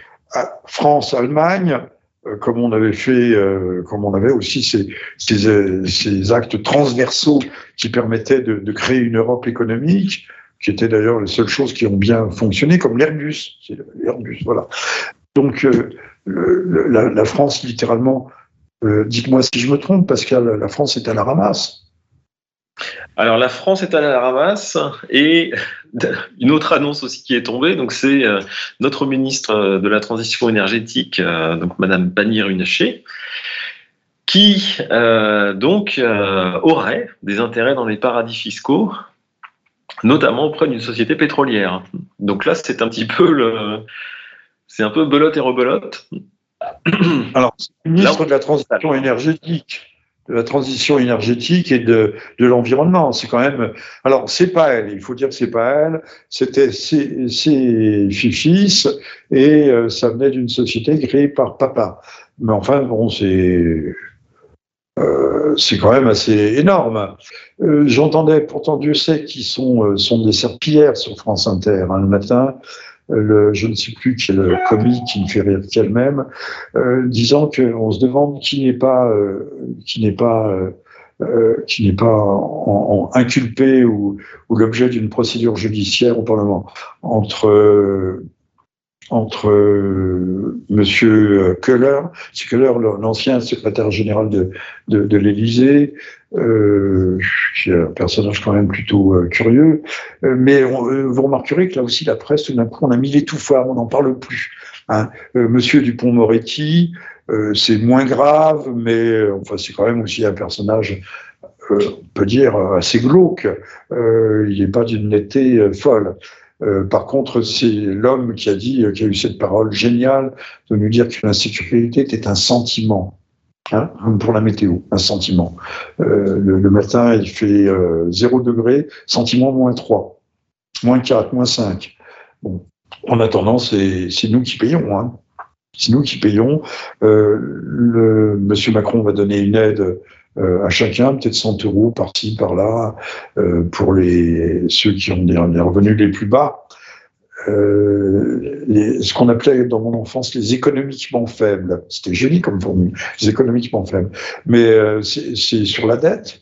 [SPEAKER 2] France-Allemagne, euh, comme on avait fait, euh, comme on avait aussi ces, ces, euh, actes transversaux qui permettaient de, créer une Europe économique, qui étaient d'ailleurs les seules choses qui ont bien fonctionné, comme l'Airbus. Voilà. Donc la, la, France, littéralement, dites-moi si je me trompe, Pascal, la France est à la ramasse.
[SPEAKER 3] Alors la France est à la ramasse et une autre annonce aussi qui est tombée, donc c'est euh, notre ministre de la transition énergétique, euh, donc Madame Pannier-Runacher, qui euh, donc aurait des intérêts dans les paradis fiscaux, notamment auprès d'une société pétrolière. Donc là, c'est un petit peu le, c'est un peu belote et rebelote.
[SPEAKER 2] Alors, ministre de la transition énergétique de la transition énergétique et de, de l'environnement. C'est quand même. Alors, c'est pas elle. Il faut dire que c'est pas elle. C'était ses, ses fils et euh, ça venait d'une société créée par papa. Mais enfin, bon, c'est. Euh, c'est quand même assez énorme. Euh, J'entendais, pourtant Dieu sait qu'ils sont, sont des serpillères sur France Inter hein, le matin le, je ne sais plus quel comique qui me fait rire qu'elle-même, euh, disant qu'on se demande qui n'est pas, euh, qui n'est pas, euh, euh qui n'est pas en, en inculpé ou, ou l'objet d'une procédure judiciaire au Parlement. Entre entre euh, Monsieur Keller, c'est Keller, l'ancien secrétaire général de, de, l'Élysée, euh, qui est un personnage quand même plutôt euh, curieux. Euh, mais vous remarquerez que là aussi, la presse, tout d'un coup, on a mis l'étouffoir, on n'en parle plus. Hein. Monsieur Dupont-Moretti, c'est moins grave, mais enfin, c'est quand même aussi un personnage on peut dire assez glauque. il n'est pas d'une netteté folle. Euh, par contre, c'est l'homme qui a dit, qui a eu cette parole géniale de nous dire que l'insécurité était un sentiment. Hein, pour la météo, un sentiment. Euh, le, matin, il fait euh, 0 degré, sentiment moins 3, moins 4, moins 5. Bon. En attendant, c'est nous qui payons. Hein. C'est nous qui payons. Euh, Monsieur Macron va donner une aide euh, à chacun, peut-être 100 euros par-ci, par-là, euh, pour les, ceux qui ont des, revenus les plus bas. Euh, ce qu'on appelait dans mon enfance les économiquement faibles. C'était joli comme formule, les économiquement faibles. Mais euh, c'est sur la dette.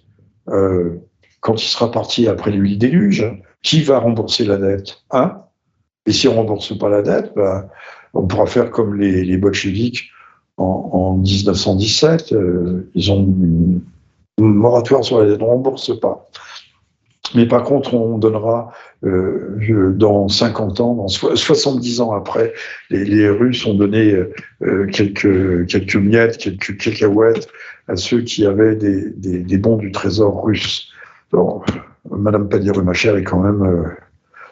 [SPEAKER 2] Euh, quand il sera parti après le déluge, qui va rembourser la dette? Hein Et si on rembourse pas la dette, ben, on pourra faire comme les, les bolcheviks en, 1917. Euh, ils ont une moratoire sur on ne pas. Mais par contre, on donnera euh, dans 50 ans, dans 70 ans après, les, Russes ont donné euh, quelques, quelques miettes, quelques cacahuètes à ceux qui avaient des, des, bons du trésor russe. Donc, Madame Padir-Rumacher est quand même.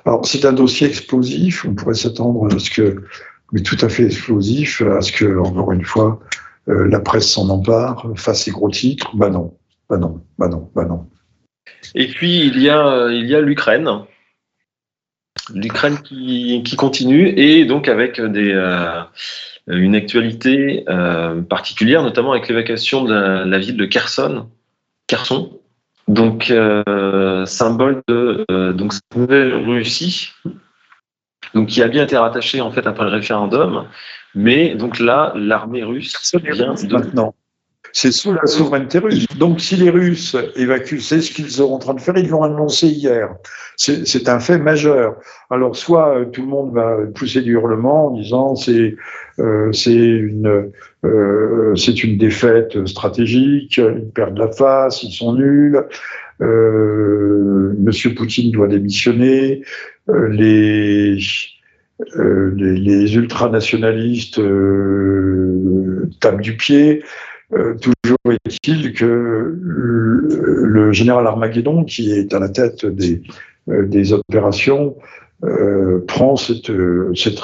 [SPEAKER 2] alors, c'est un dossier explosif. On pourrait s'attendre à ce que mais tout à fait explosif à ce que, encore une fois, euh, la presse s'en empare, fasse ses gros titres. Bah non, bah non, bah non, bah non.
[SPEAKER 3] Et puis il y a, il y a l'Ukraine, l'Ukraine qui, continue et donc avec des, euh, une actualité euh, particulière, notamment avec l'évacuation de la, ville de Kherson, donc euh, symbole de euh, donc nouvelle Russie donc qui a bien été rattaché en fait après le référendum. Mais donc là, l'armée russe vient de...
[SPEAKER 2] maintenant. c'est sous la souveraineté russe. Donc si les Russes évacuent, c'est ce qu'ils sont en train de faire, ils l'ont annoncé hier. C'est un fait majeur. Alors soit euh, tout le monde va pousser du hurlement en disant c'est euh, c'est une euh, c'est une défaite stratégique, ils perdent la face, ils sont nuls. Euh, Monsieur Poutine doit démissionner. Euh, les euh, les, ultranationalistes euh, tapent du pied. Toujours est-il que le, le, général Armageddon, qui est à la tête des, des opérations, prend cette, cette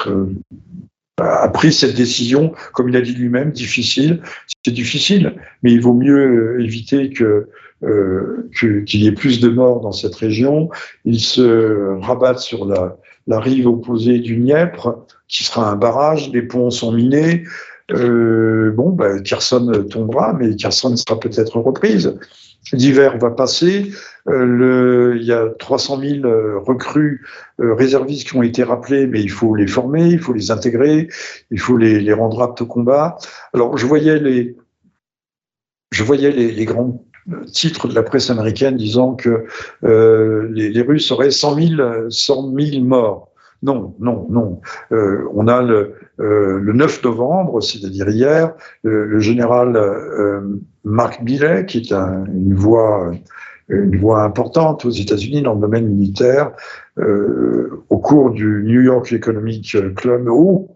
[SPEAKER 2] a pris cette décision, comme il a dit lui-même, difficile. C'est difficile, mais il vaut mieux éviter que euh, qu'il y ait plus de morts dans cette région. Il se rabattent sur la, rive opposée du Dniepr, qui sera un barrage, les ponts sont minés. Euh, bon, ben, Kherson tombera, mais Kherson sera peut-être reprise. L'hiver va passer. Euh, il y a 300 000 euh, recrues réservistes qui ont été rappelés, mais il faut les former, il faut les intégrer, il faut les, les rendre aptes au combat. Alors, je voyais les, je voyais les, les grands titres de la presse américaine disant que euh, les, Russes auraient 100 000, 100 000 morts. Non, non, non. Euh, on a le, euh, le 9 novembre, c'est-à-dire hier, le, le général euh, Mark Billet, qui est un, une voix une voix importante aux États-Unis dans le domaine militaire, euh, au cours du New York Economic Club, ou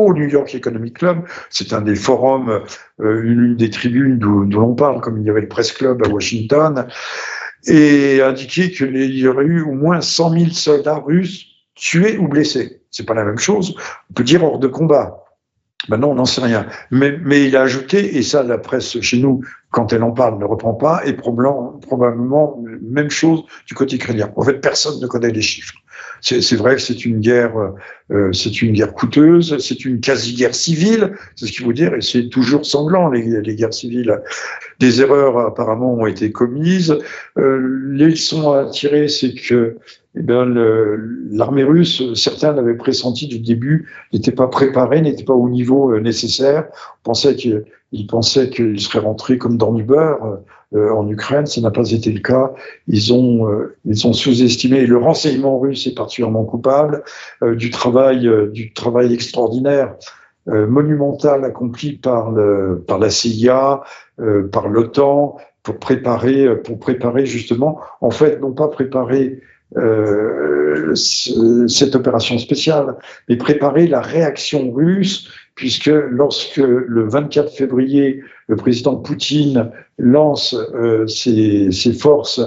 [SPEAKER 2] au New York Economic Club. C'est un des forums, euh, une des tribunes d'où l'on parle, comme il y avait le Press Club à Washington, et indiqué qu'il y aurait eu au moins 100 000 soldats russes tués ou blessés. C'est pas la même chose. On peut dire hors de combat. Maintenant, on n'en sait rien. Mais, mais, il a ajouté, et ça, la presse chez nous, quand elle en parle, ne reprend pas, et probablement, probablement même chose du côté ukrainien. En fait, personne ne connaît les chiffres. C'est vrai que c'est une guerre, euh, c'est une guerre coûteuse, c'est une quasi-guerre civile, c'est ce qu'il faut dire, et c'est toujours sanglant les, guerres civiles. Des erreurs apparemment ont été commises. Euh, les leçons à tirer, c'est que eh l'armée russe, certains l'avaient pressenti du début, n'était pas préparée, n'était pas au niveau euh, nécessaire. On pensait qu'ils pensaient qu'ils seraient rentrés comme dans du beurre en Ukraine. Ça n'a pas été le cas. Ils ont, euh, ils ont sous-estimé. Le renseignement russe est particulièrement coupable euh, du travail, euh, du travail extraordinaire, euh, monumental accompli par le, par la CIA, par l'OTAN pour préparer, pour préparer justement, en fait, non pas préparer euh, cette opération spéciale, mais préparer la réaction russe, puisque lorsque le 24 février, le président Poutine lance euh, ses, forces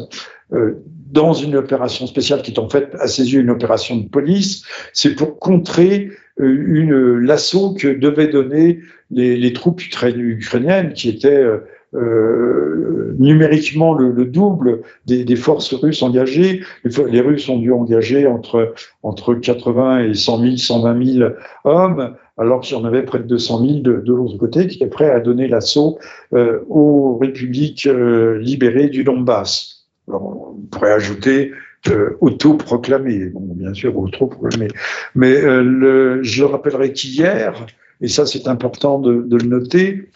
[SPEAKER 2] euh, dans une opération spéciale qui est en fait à ses yeux une opération de police, c'est pour contrer euh, l'assaut que devaient donner les troupes ukrainiennes qui étaient euh, numériquement le, le double des, forces russes engagées. Les, Russes ont dû engager entre, entre 80 et 100 000, 120 000 hommes, alors qu'il y en avait près de 200 000 de, l'autre côté qui étaient prêts à donner l'assaut euh, aux républiques euh, libérées du Donbass. On pourrait ajouter euh, autoproclamé, bon, bien sûr, autoproclamé. Mais je rappellerai qu'hier, et ça c'est important de, le noter,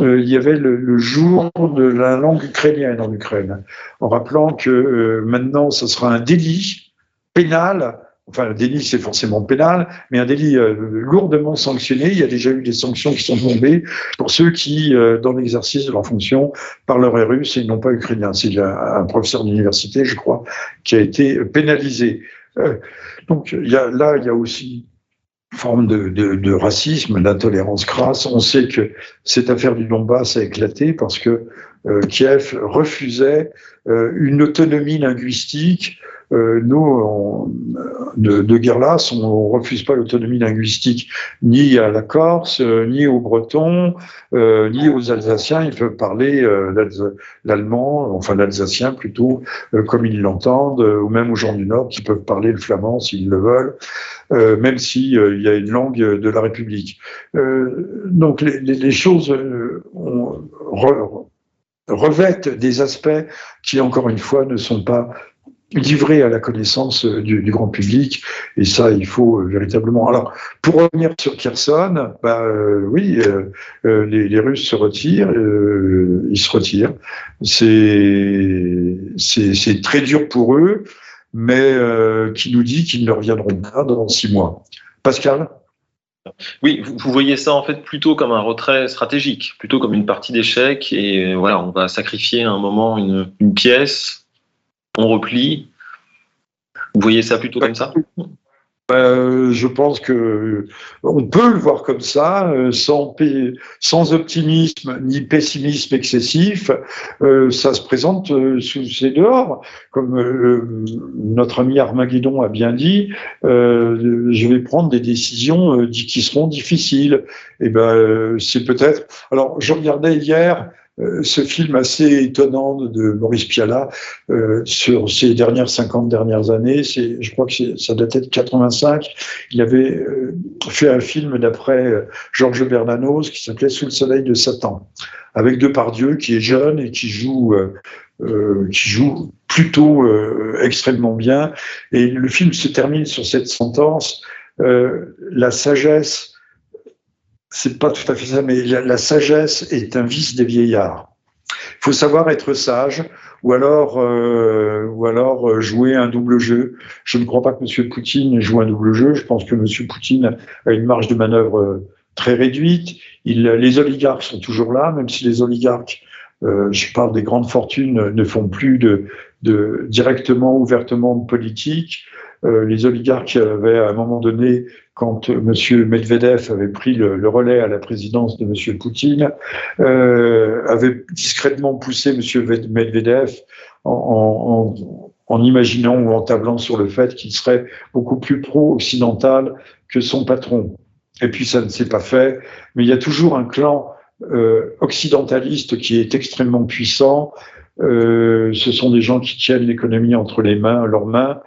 [SPEAKER 2] euh, il y avait le, le, jour de la langue ukrainienne en Ukraine, en rappelant que euh, maintenant, ce sera un délit pénal. Enfin, un délit, c'est forcément pénal, mais un délit euh, lourdement sanctionné. Il y a déjà eu des sanctions qui sont tombées pour ceux qui, euh, dans l'exercice de leur fonction, parleraient russe et non pas ukrainien. C'est un, un, professeur d'université, je crois, qui a été pénalisé. Euh, donc, il y a, là, il y a aussi forme de, de, de racisme, d'intolérance crasse. On sait que cette affaire du Donbass a éclaté parce que euh, Kiev refusait euh, une autonomie linguistique. Euh, nous, on, de, de Guerlas, on ne refuse pas l'autonomie linguistique ni à la Corse, euh, ni aux Bretons, euh, ni aux Alsaciens. Ils peuvent parler euh, l'allemand, enfin l'alsacien plutôt, comme ils l'entendent, ou même aux gens du Nord qui peuvent parler le flamand s'ils le veulent. Euh, même s'il euh, y a une langue de la République. Euh, donc les, choses revêtent des aspects qui, encore une fois, ne sont pas livré à la connaissance du, grand public. Et ça, il faut véritablement. Alors, pour revenir sur Kherson, bah, oui, les, Russes se retirent, ils se retirent. C'est très dur pour eux, mais qui nous dit qu'ils ne reviendront pas dans six mois. Pascal?
[SPEAKER 3] Oui, vous, voyez ça en fait plutôt comme un retrait stratégique, plutôt comme une partie d'échec. Et voilà, on va sacrifier à un moment une, une pièce, on replie. Vous voyez ça plutôt comme ça?
[SPEAKER 2] Euh, je pense que on peut le voir comme ça, euh, sans, optimisme ni pessimisme excessif. Euh, ça se présente sous ces dehors, comme notre ami Armageddon a bien dit. je vais prendre des décisions qui seront difficiles. Et eh ben, c'est peut-être. Alors, je regardais hier euh, ce film assez étonnant de Maurice Pialat euh, sur ces dernières 50 dernières années. Je crois que ça datait de 85. Il avait euh, fait un film d'après Georges Bernanos qui s'appelait Sous le soleil de Satan, avec Depardieu qui est jeune et qui joue, qui joue plutôt extrêmement bien. Et le film se termine sur cette sentence. la sagesse c'est pas tout à fait ça, mais la, sagesse est un vice des vieillards. Il faut savoir être sage, ou alors, euh, ou alors euh, jouer un double jeu. Je ne crois pas que M. Poutine joue un double jeu. Je pense que M. Poutine a une marge de manœuvre euh, très réduite. Il, les oligarques sont toujours là, même si les oligarques, je parle des grandes fortunes, ne font plus de, de directement, ouvertement de politique. les oligarques avaient à un moment donné quand euh, M. Medvedev avait pris le, relais à la présidence de M. Poutine, euh, avait discrètement poussé M. Medvedev en, imaginant ou en tablant sur le fait qu'il serait beaucoup plus pro-occidental que son patron. Et puis ça ne s'est pas fait, mais il y a toujours un clan euh, occidentaliste qui est extrêmement puissant. ce sont des gens qui tiennent l'économie entre les mains, leurs mains,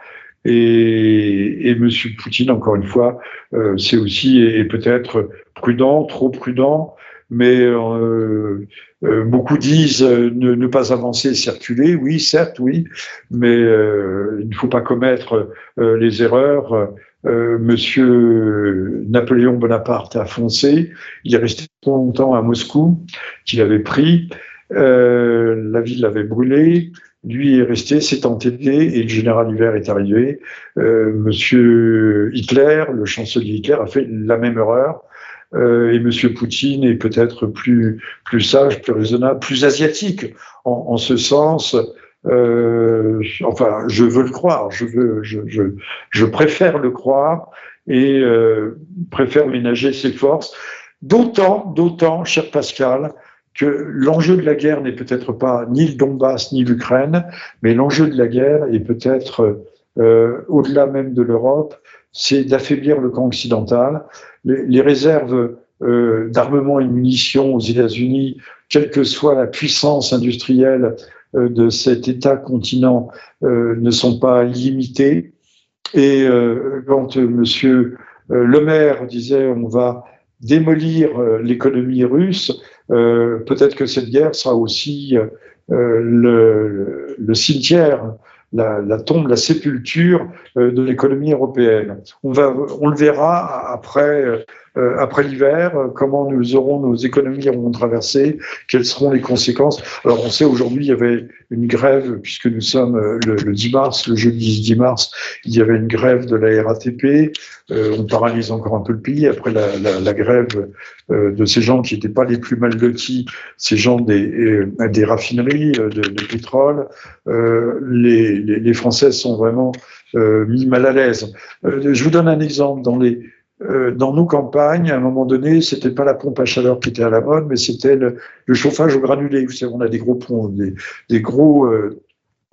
[SPEAKER 2] et, et M. Poutine, encore une fois, euh, c'est aussi et, peut-être prudent, trop prudent, mais euh, euh, beaucoup disent ne, ne, pas avancer, circuler. Oui, certes, oui, mais il ne faut pas commettre les erreurs. Monsieur Napoléon Bonaparte a foncé. Il est resté longtemps à Moscou, qu'il avait pris. la ville l'avait brûlé. Lui est resté, s'est entêté et le général Hiver est arrivé. Euh, Monsieur Hitler, le chancelier Hitler, a fait la même erreur. Euh, et Monsieur Poutine est peut-être plus plus sage, plus raisonnable, plus asiatique en, en ce sens. Euh, enfin, je veux le croire, je veux, je, je, je préfère le croire et euh, préfère ménager ses forces. D'autant, d'autant, cher Pascal, que l'enjeu de la guerre n'est peut-être pas ni le Donbass ni l'Ukraine, mais l'enjeu de la guerre est peut-être euh, au-delà même de l'Europe, c'est d'affaiblir le camp occidental. Les, réserves euh, d'armement et munitions aux États-Unis, quelle que soit la puissance industrielle euh, de cet État-continent, ne sont pas illimitées. Et quand Monsieur Le Maire disait on va démolir l'économie russe, euh, peut-être que cette guerre sera aussi euh, le, le, cimetière, la, la, tombe, la sépulture euh, de l'économie européenne. On, va, on le verra après euh, après l'hiver, euh, comment nous aurons nos économies auront traversé, quelles seront les conséquences. Alors on sait aujourd'hui il y avait une grève puisque nous sommes euh, le, 10 mars, le jeudi 10 mars, il y avait une grève de la RATP. on paralyse encore un peu le pays après la, la, la grève de ces gens qui n'étaient pas les plus mal lotis, ces gens des, des raffineries de, de pétrole. Les, les, les, Français sont vraiment mis mal à l'aise. je vous donne un exemple dans les euh, dans nos campagnes, à un moment donné, c'était pas la pompe à chaleur qui était à la mode, mais c'était le, chauffage au granulé. Vous savez, on a des gros ponts, des, gros euh,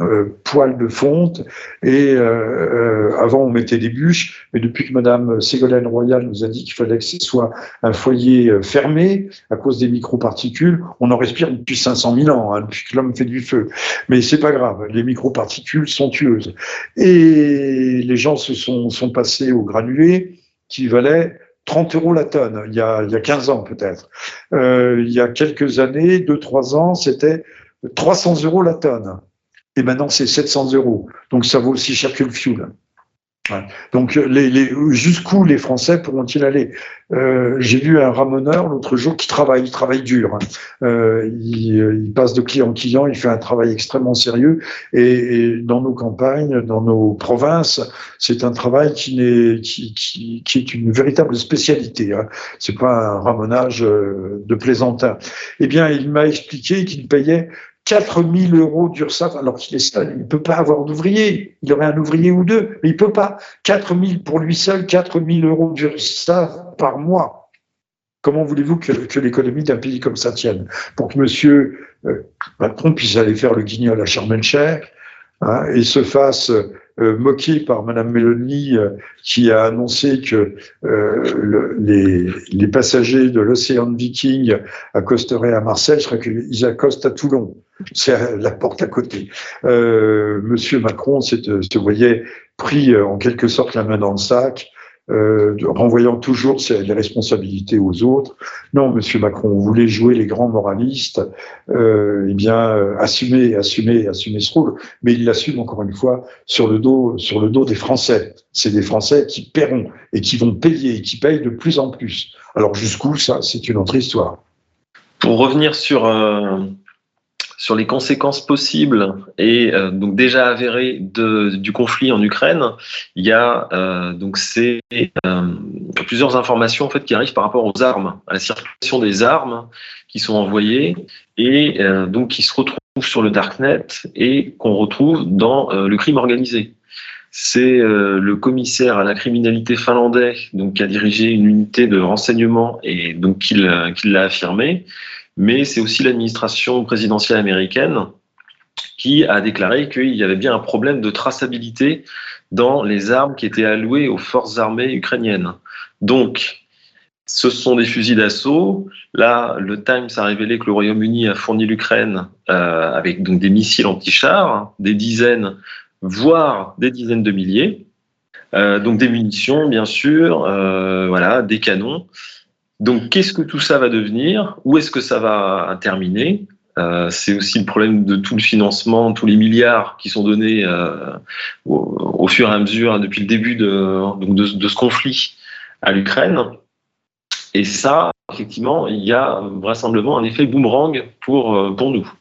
[SPEAKER 2] euh, poêles de fonte, et avant on mettait des bûches, mais depuis que Madame Ségolène Royal nous a dit qu'il fallait que ce soit un foyer fermé à cause des microparticules, on en respire depuis 500 000 ans, hein, depuis que l'homme fait du feu. Mais c'est pas grave, les microparticules sont tueuses. Et les gens se sont, sont passés au granulé qui valait 30 euros la tonne, il y a, il y a 15 ans peut-être. Euh, il y a quelques années, 2-3 ans, c'était 300 euros la tonne. et maintenant c'est 700 euros. Donc ça vaut aussi cher que le fuel. Donc, les, les, jusqu'où les Français pourront-ils aller? Euh, J'ai vu un ramoneur l'autre jour qui travaille, il travaille dur. Hein. Euh, il, il, passe de client en client, il fait un travail extrêmement sérieux. Et, et dans nos campagnes, dans nos provinces, c'est un travail qui, n'est, qui, qui, qui, est une véritable spécialité. Hein. C'est pas un ramonage euh, de plaisantin. Eh bien, il m'a expliqué qu'il payait 4000 euros d'URSSAF alors qu'il est seul. Il ne peut pas avoir d'ouvrier. Il aurait un ouvrier ou deux, mais il peut pas. 4000 pour lui seul, 4000 euros d'URSSAF par mois. Comment voulez-vous que, l'économie d'un pays comme ça tienne? Pour que monsieur euh, Macron puisse aller faire le guignol à Sharm el-Sheikh hein, et se fasse moqué par Madame Mélanie, euh, qui a annoncé que euh, les, les, passagers de l'Océan Viking accosteraient à Marseille, je crois qu'ils accostent à Toulon. C'est la porte à côté. Monsieur Macron se voyait pris en quelque sorte la main dans le sac euh, renvoyant toujours les responsabilités aux autres. Non, Monsieur Macron, vous voulez jouer les grands moralistes, euh, eh bien, euh, assumer, assumer, assumer ce rôle, mais il l'assume encore une fois sur le dos, sur le dos des Français. C'est des Français qui paieront et qui vont payer et qui payent de plus en plus. Alors jusqu'où ça, c'est une autre histoire.
[SPEAKER 3] Pour revenir sur euh, sur les conséquences possibles et euh, donc déjà avérées du conflit en Ukraine, il y a euh, donc euh, plusieurs informations en fait qui arrivent par rapport aux armes, à la circulation des armes qui sont envoyées et donc qui se retrouvent sur le darknet et qu'on retrouve dans le crime organisé. C'est le commissaire à la criminalité finlandais donc qui a dirigé une unité de renseignement et donc qui l'a affirmé mais c'est aussi l'administration présidentielle américaine qui a déclaré qu'il y avait bien un problème de traçabilité dans les armes qui étaient allouées aux forces armées ukrainiennes. Donc, ce sont des fusils d'assaut. Là, le Times a révélé que le Royaume-Uni a fourni l'Ukraine euh, avec donc des missiles anti-chars, des dizaines, voire des dizaines de milliers. Euh, donc des munitions, bien sûr, euh, voilà, des canons. Donc, qu'est-ce que tout ça va devenir? Où est-ce que ça va terminer? Euh, C'est aussi le problème de tout le financement, tous les milliards qui sont donnés euh, au, fur et à mesure depuis le début de, de, ce conflit à l'Ukraine. Et ça, effectivement, il y a vraisemblablement un effet boomerang pour, euh, pour nous.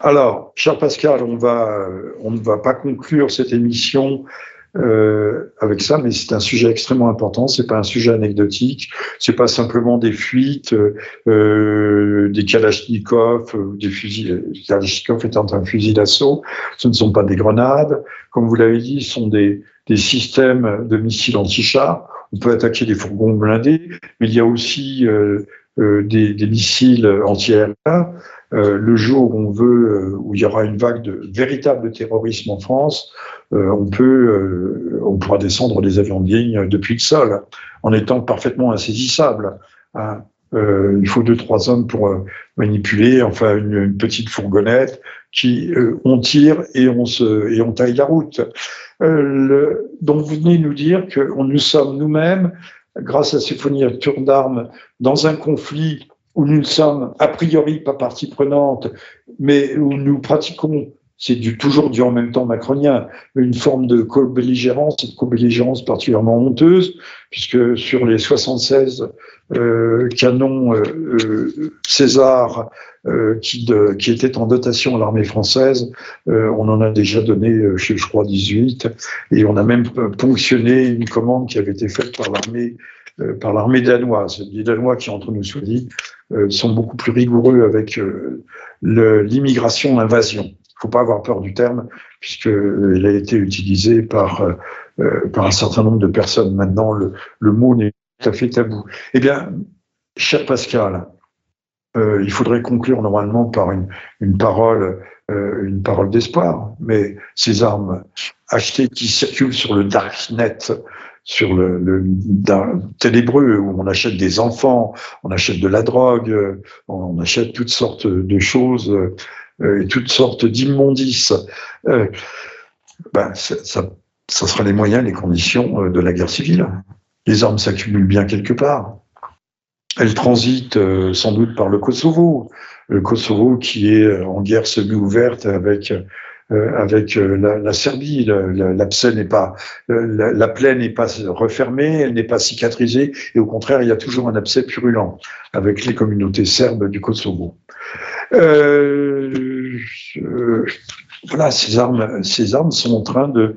[SPEAKER 2] Alors, cher Pascal, on, va, on ne va pas conclure cette émission euh, avec ça, mais c'est un sujet extrêmement important. C'est pas un sujet anecdotique. C'est pas simplement des fuites, euh, des kalachnikovs, euh, des fusils. Kalachnikov étant un fusil d'assaut, ce ne sont pas des grenades. Comme vous l'avez dit, ce sont des, des systèmes de missiles anti-chars. On peut attaquer des fourgons blindés, mais il y a aussi euh, euh des, des, missiles anti-aériens. Euh, le jour où on veut, où il y aura une vague de véritable terrorisme en France, euh, on peut, euh, on pourra descendre des avions de ligne depuis le sol en étant parfaitement insaisissable. Hein. Euh, il faut deux trois hommes pour manipuler, enfin une, petite fourgonnette qui on tire et on se et on taille la route. Donc vous venez nous dire que nous sommes nous-mêmes, grâce à ces fournitures d'armes, dans un conflit où nous ne sommes a priori pas partie prenante, mais où nous pratiquons c'est du, toujours du en même temps macronien, une forme de co-belligérance, une co-belligérance particulièrement honteuse, puisque sur les 76 euh, canons euh, euh, César euh, qui, de, qui étaient en dotation à l'armée française, euh, on en a déjà donné, je, je crois, 18, et on a même ponctionné une commande qui avait été faite par l'armée par l'armée danoise. Les Danois qui, entre nous soit dit, sont beaucoup plus rigoureux avec l'immigration, l'invasion faut pas avoir peur du terme, puisqu'il a été utilisé par, euh, euh, un certain nombre de personnes. Maintenant, le, mot n'est tout à fait tabou. Eh bien, cher Pascal, euh, il faudrait conclure normalement par une, parole, euh, une parole d'espoir. Mais ces armes achetées qui circulent sur le darknet, sur le, le ténébreux où on achète des enfants, on achète de la drogue, on achète toutes sortes de choses euh, et toutes sortes d'immondices, euh, ben, ça, ça, sera les moyens, les conditions euh, de la guerre civile. Les armes s'accumulent bien quelque part. Elles transitent sans doute par le Kosovo, le Kosovo qui est en guerre semi-ouverte avec euh, avec euh, la, la, Serbie. L'abcès n'est pas, la, la, plaie n'est pas refermée, elle n'est pas cicatrisée, et au contraire, il y a toujours un abcès purulent avec les communautés serbes du Kosovo. Euh, voilà, ces armes, ces armes sont en train de,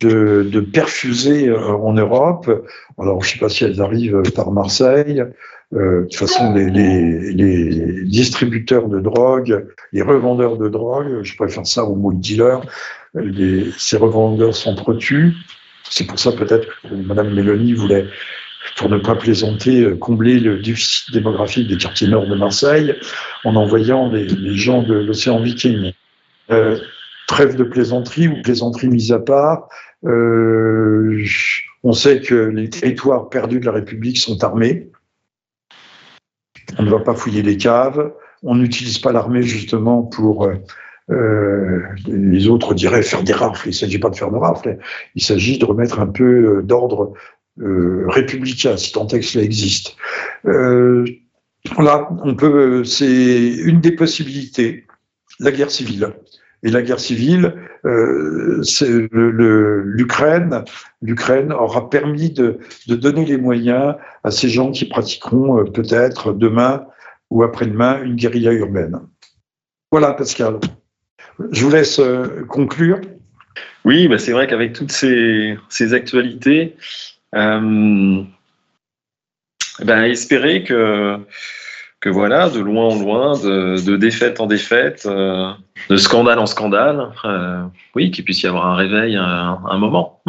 [SPEAKER 2] de, de perfuser en Europe. Alors, je ne sais pas si elles arrivent par Marseille, euh, de toute façon, les, les, les, distributeurs de drogue, les revendeurs de drogue, je préfère ça au mot de dealer, les, ces revendeurs s'entretuent. C'est pour ça peut-être que Mme Mélanie voulait, pour ne pas plaisanter, combler le déficit démographique des quartiers nord de Marseille en envoyant les, les gens de l'océan Viking. Euh, trêve de plaisanterie ou plaisanterie mise à part. Euh, on sait que les territoires perdus de la République sont armés on ne va pas fouiller les caves, on n'utilise pas l'armée justement pour, euh, euh, les autres diraient faire des rafles, il ne s'agit pas de faire des rafles, il s'agit de remettre un peu d'ordre républicain, si tant est que cela existe. là, on peut, c'est une des possibilités, la guerre civile. Et la guerre civile, euh, l'Ukraine, l'Ukraine aura permis de, donner les moyens à ces gens qui pratiqueront euh, peut-être demain ou après-demain une guérilla urbaine. Voilà, Pascal. Je vous laisse euh, conclure.
[SPEAKER 3] Oui, bah c'est vrai qu'avec toutes ces, ces actualités, ben espérer que que voilà, de loin en loin, de, défaite en défaite, euh, de scandale en scandale, euh, oui, qu'il puisse y avoir un réveil un, un moment.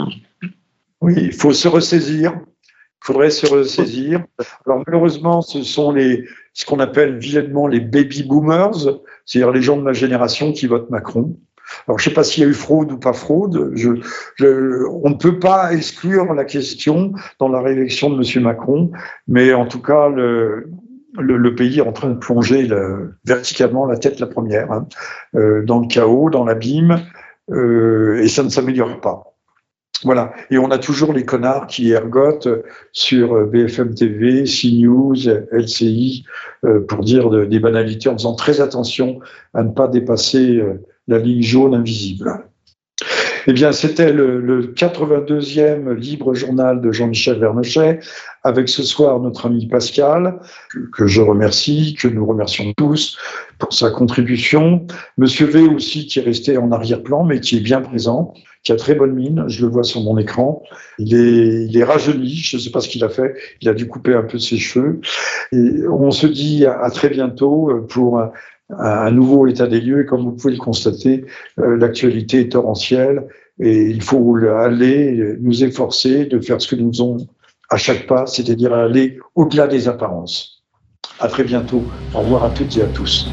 [SPEAKER 2] Oui, il faut se ressaisir. Il faudrait se ressaisir. Alors malheureusement, ce sont les ce qu'on appelle vilainement les baby boomers, c'est-à-dire les gens de ma génération qui votent Macron. Alors, je ne sais pas s'il y a eu fraude ou pas fraude. On ne peut pas exclure la question dans la réélection de M. Macron, mais en tout cas, le, le, pays est en train de plonger le, verticalement la tête la première, hein, euh, dans le chaos, dans l'abîme, euh, et ça ne s'améliore pas. Voilà. Et on a toujours les connards qui ergotent sur BFM TV, CNews, LCI, euh, pour dire de, des banalités en faisant très attention à ne pas dépasser euh, la ligne jaune invisible. Eh bien, c'était le, le, 82e libre journal de Jean-Michel Vernochet, avec ce soir notre ami Pascal, que je remercie, que nous remercions tous pour sa contribution. Monsieur V aussi, qui est resté en arrière-plan, mais qui est bien présent, qui a très bonne mine, je le vois sur mon écran. Il est, il est rajeuni, je ne sais pas ce qu'il a fait, il a dû couper un peu ses cheveux. Et on se dit à, à très bientôt pour un nouveau état des lieux. Et comme vous pouvez le constater, euh, l'actualité est torrentielle et il faut aller nous efforcer de faire ce que nous faisons à chaque pas, c'est-à-dire aller au-delà des apparences. À très bientôt. Au revoir à toutes et à tous.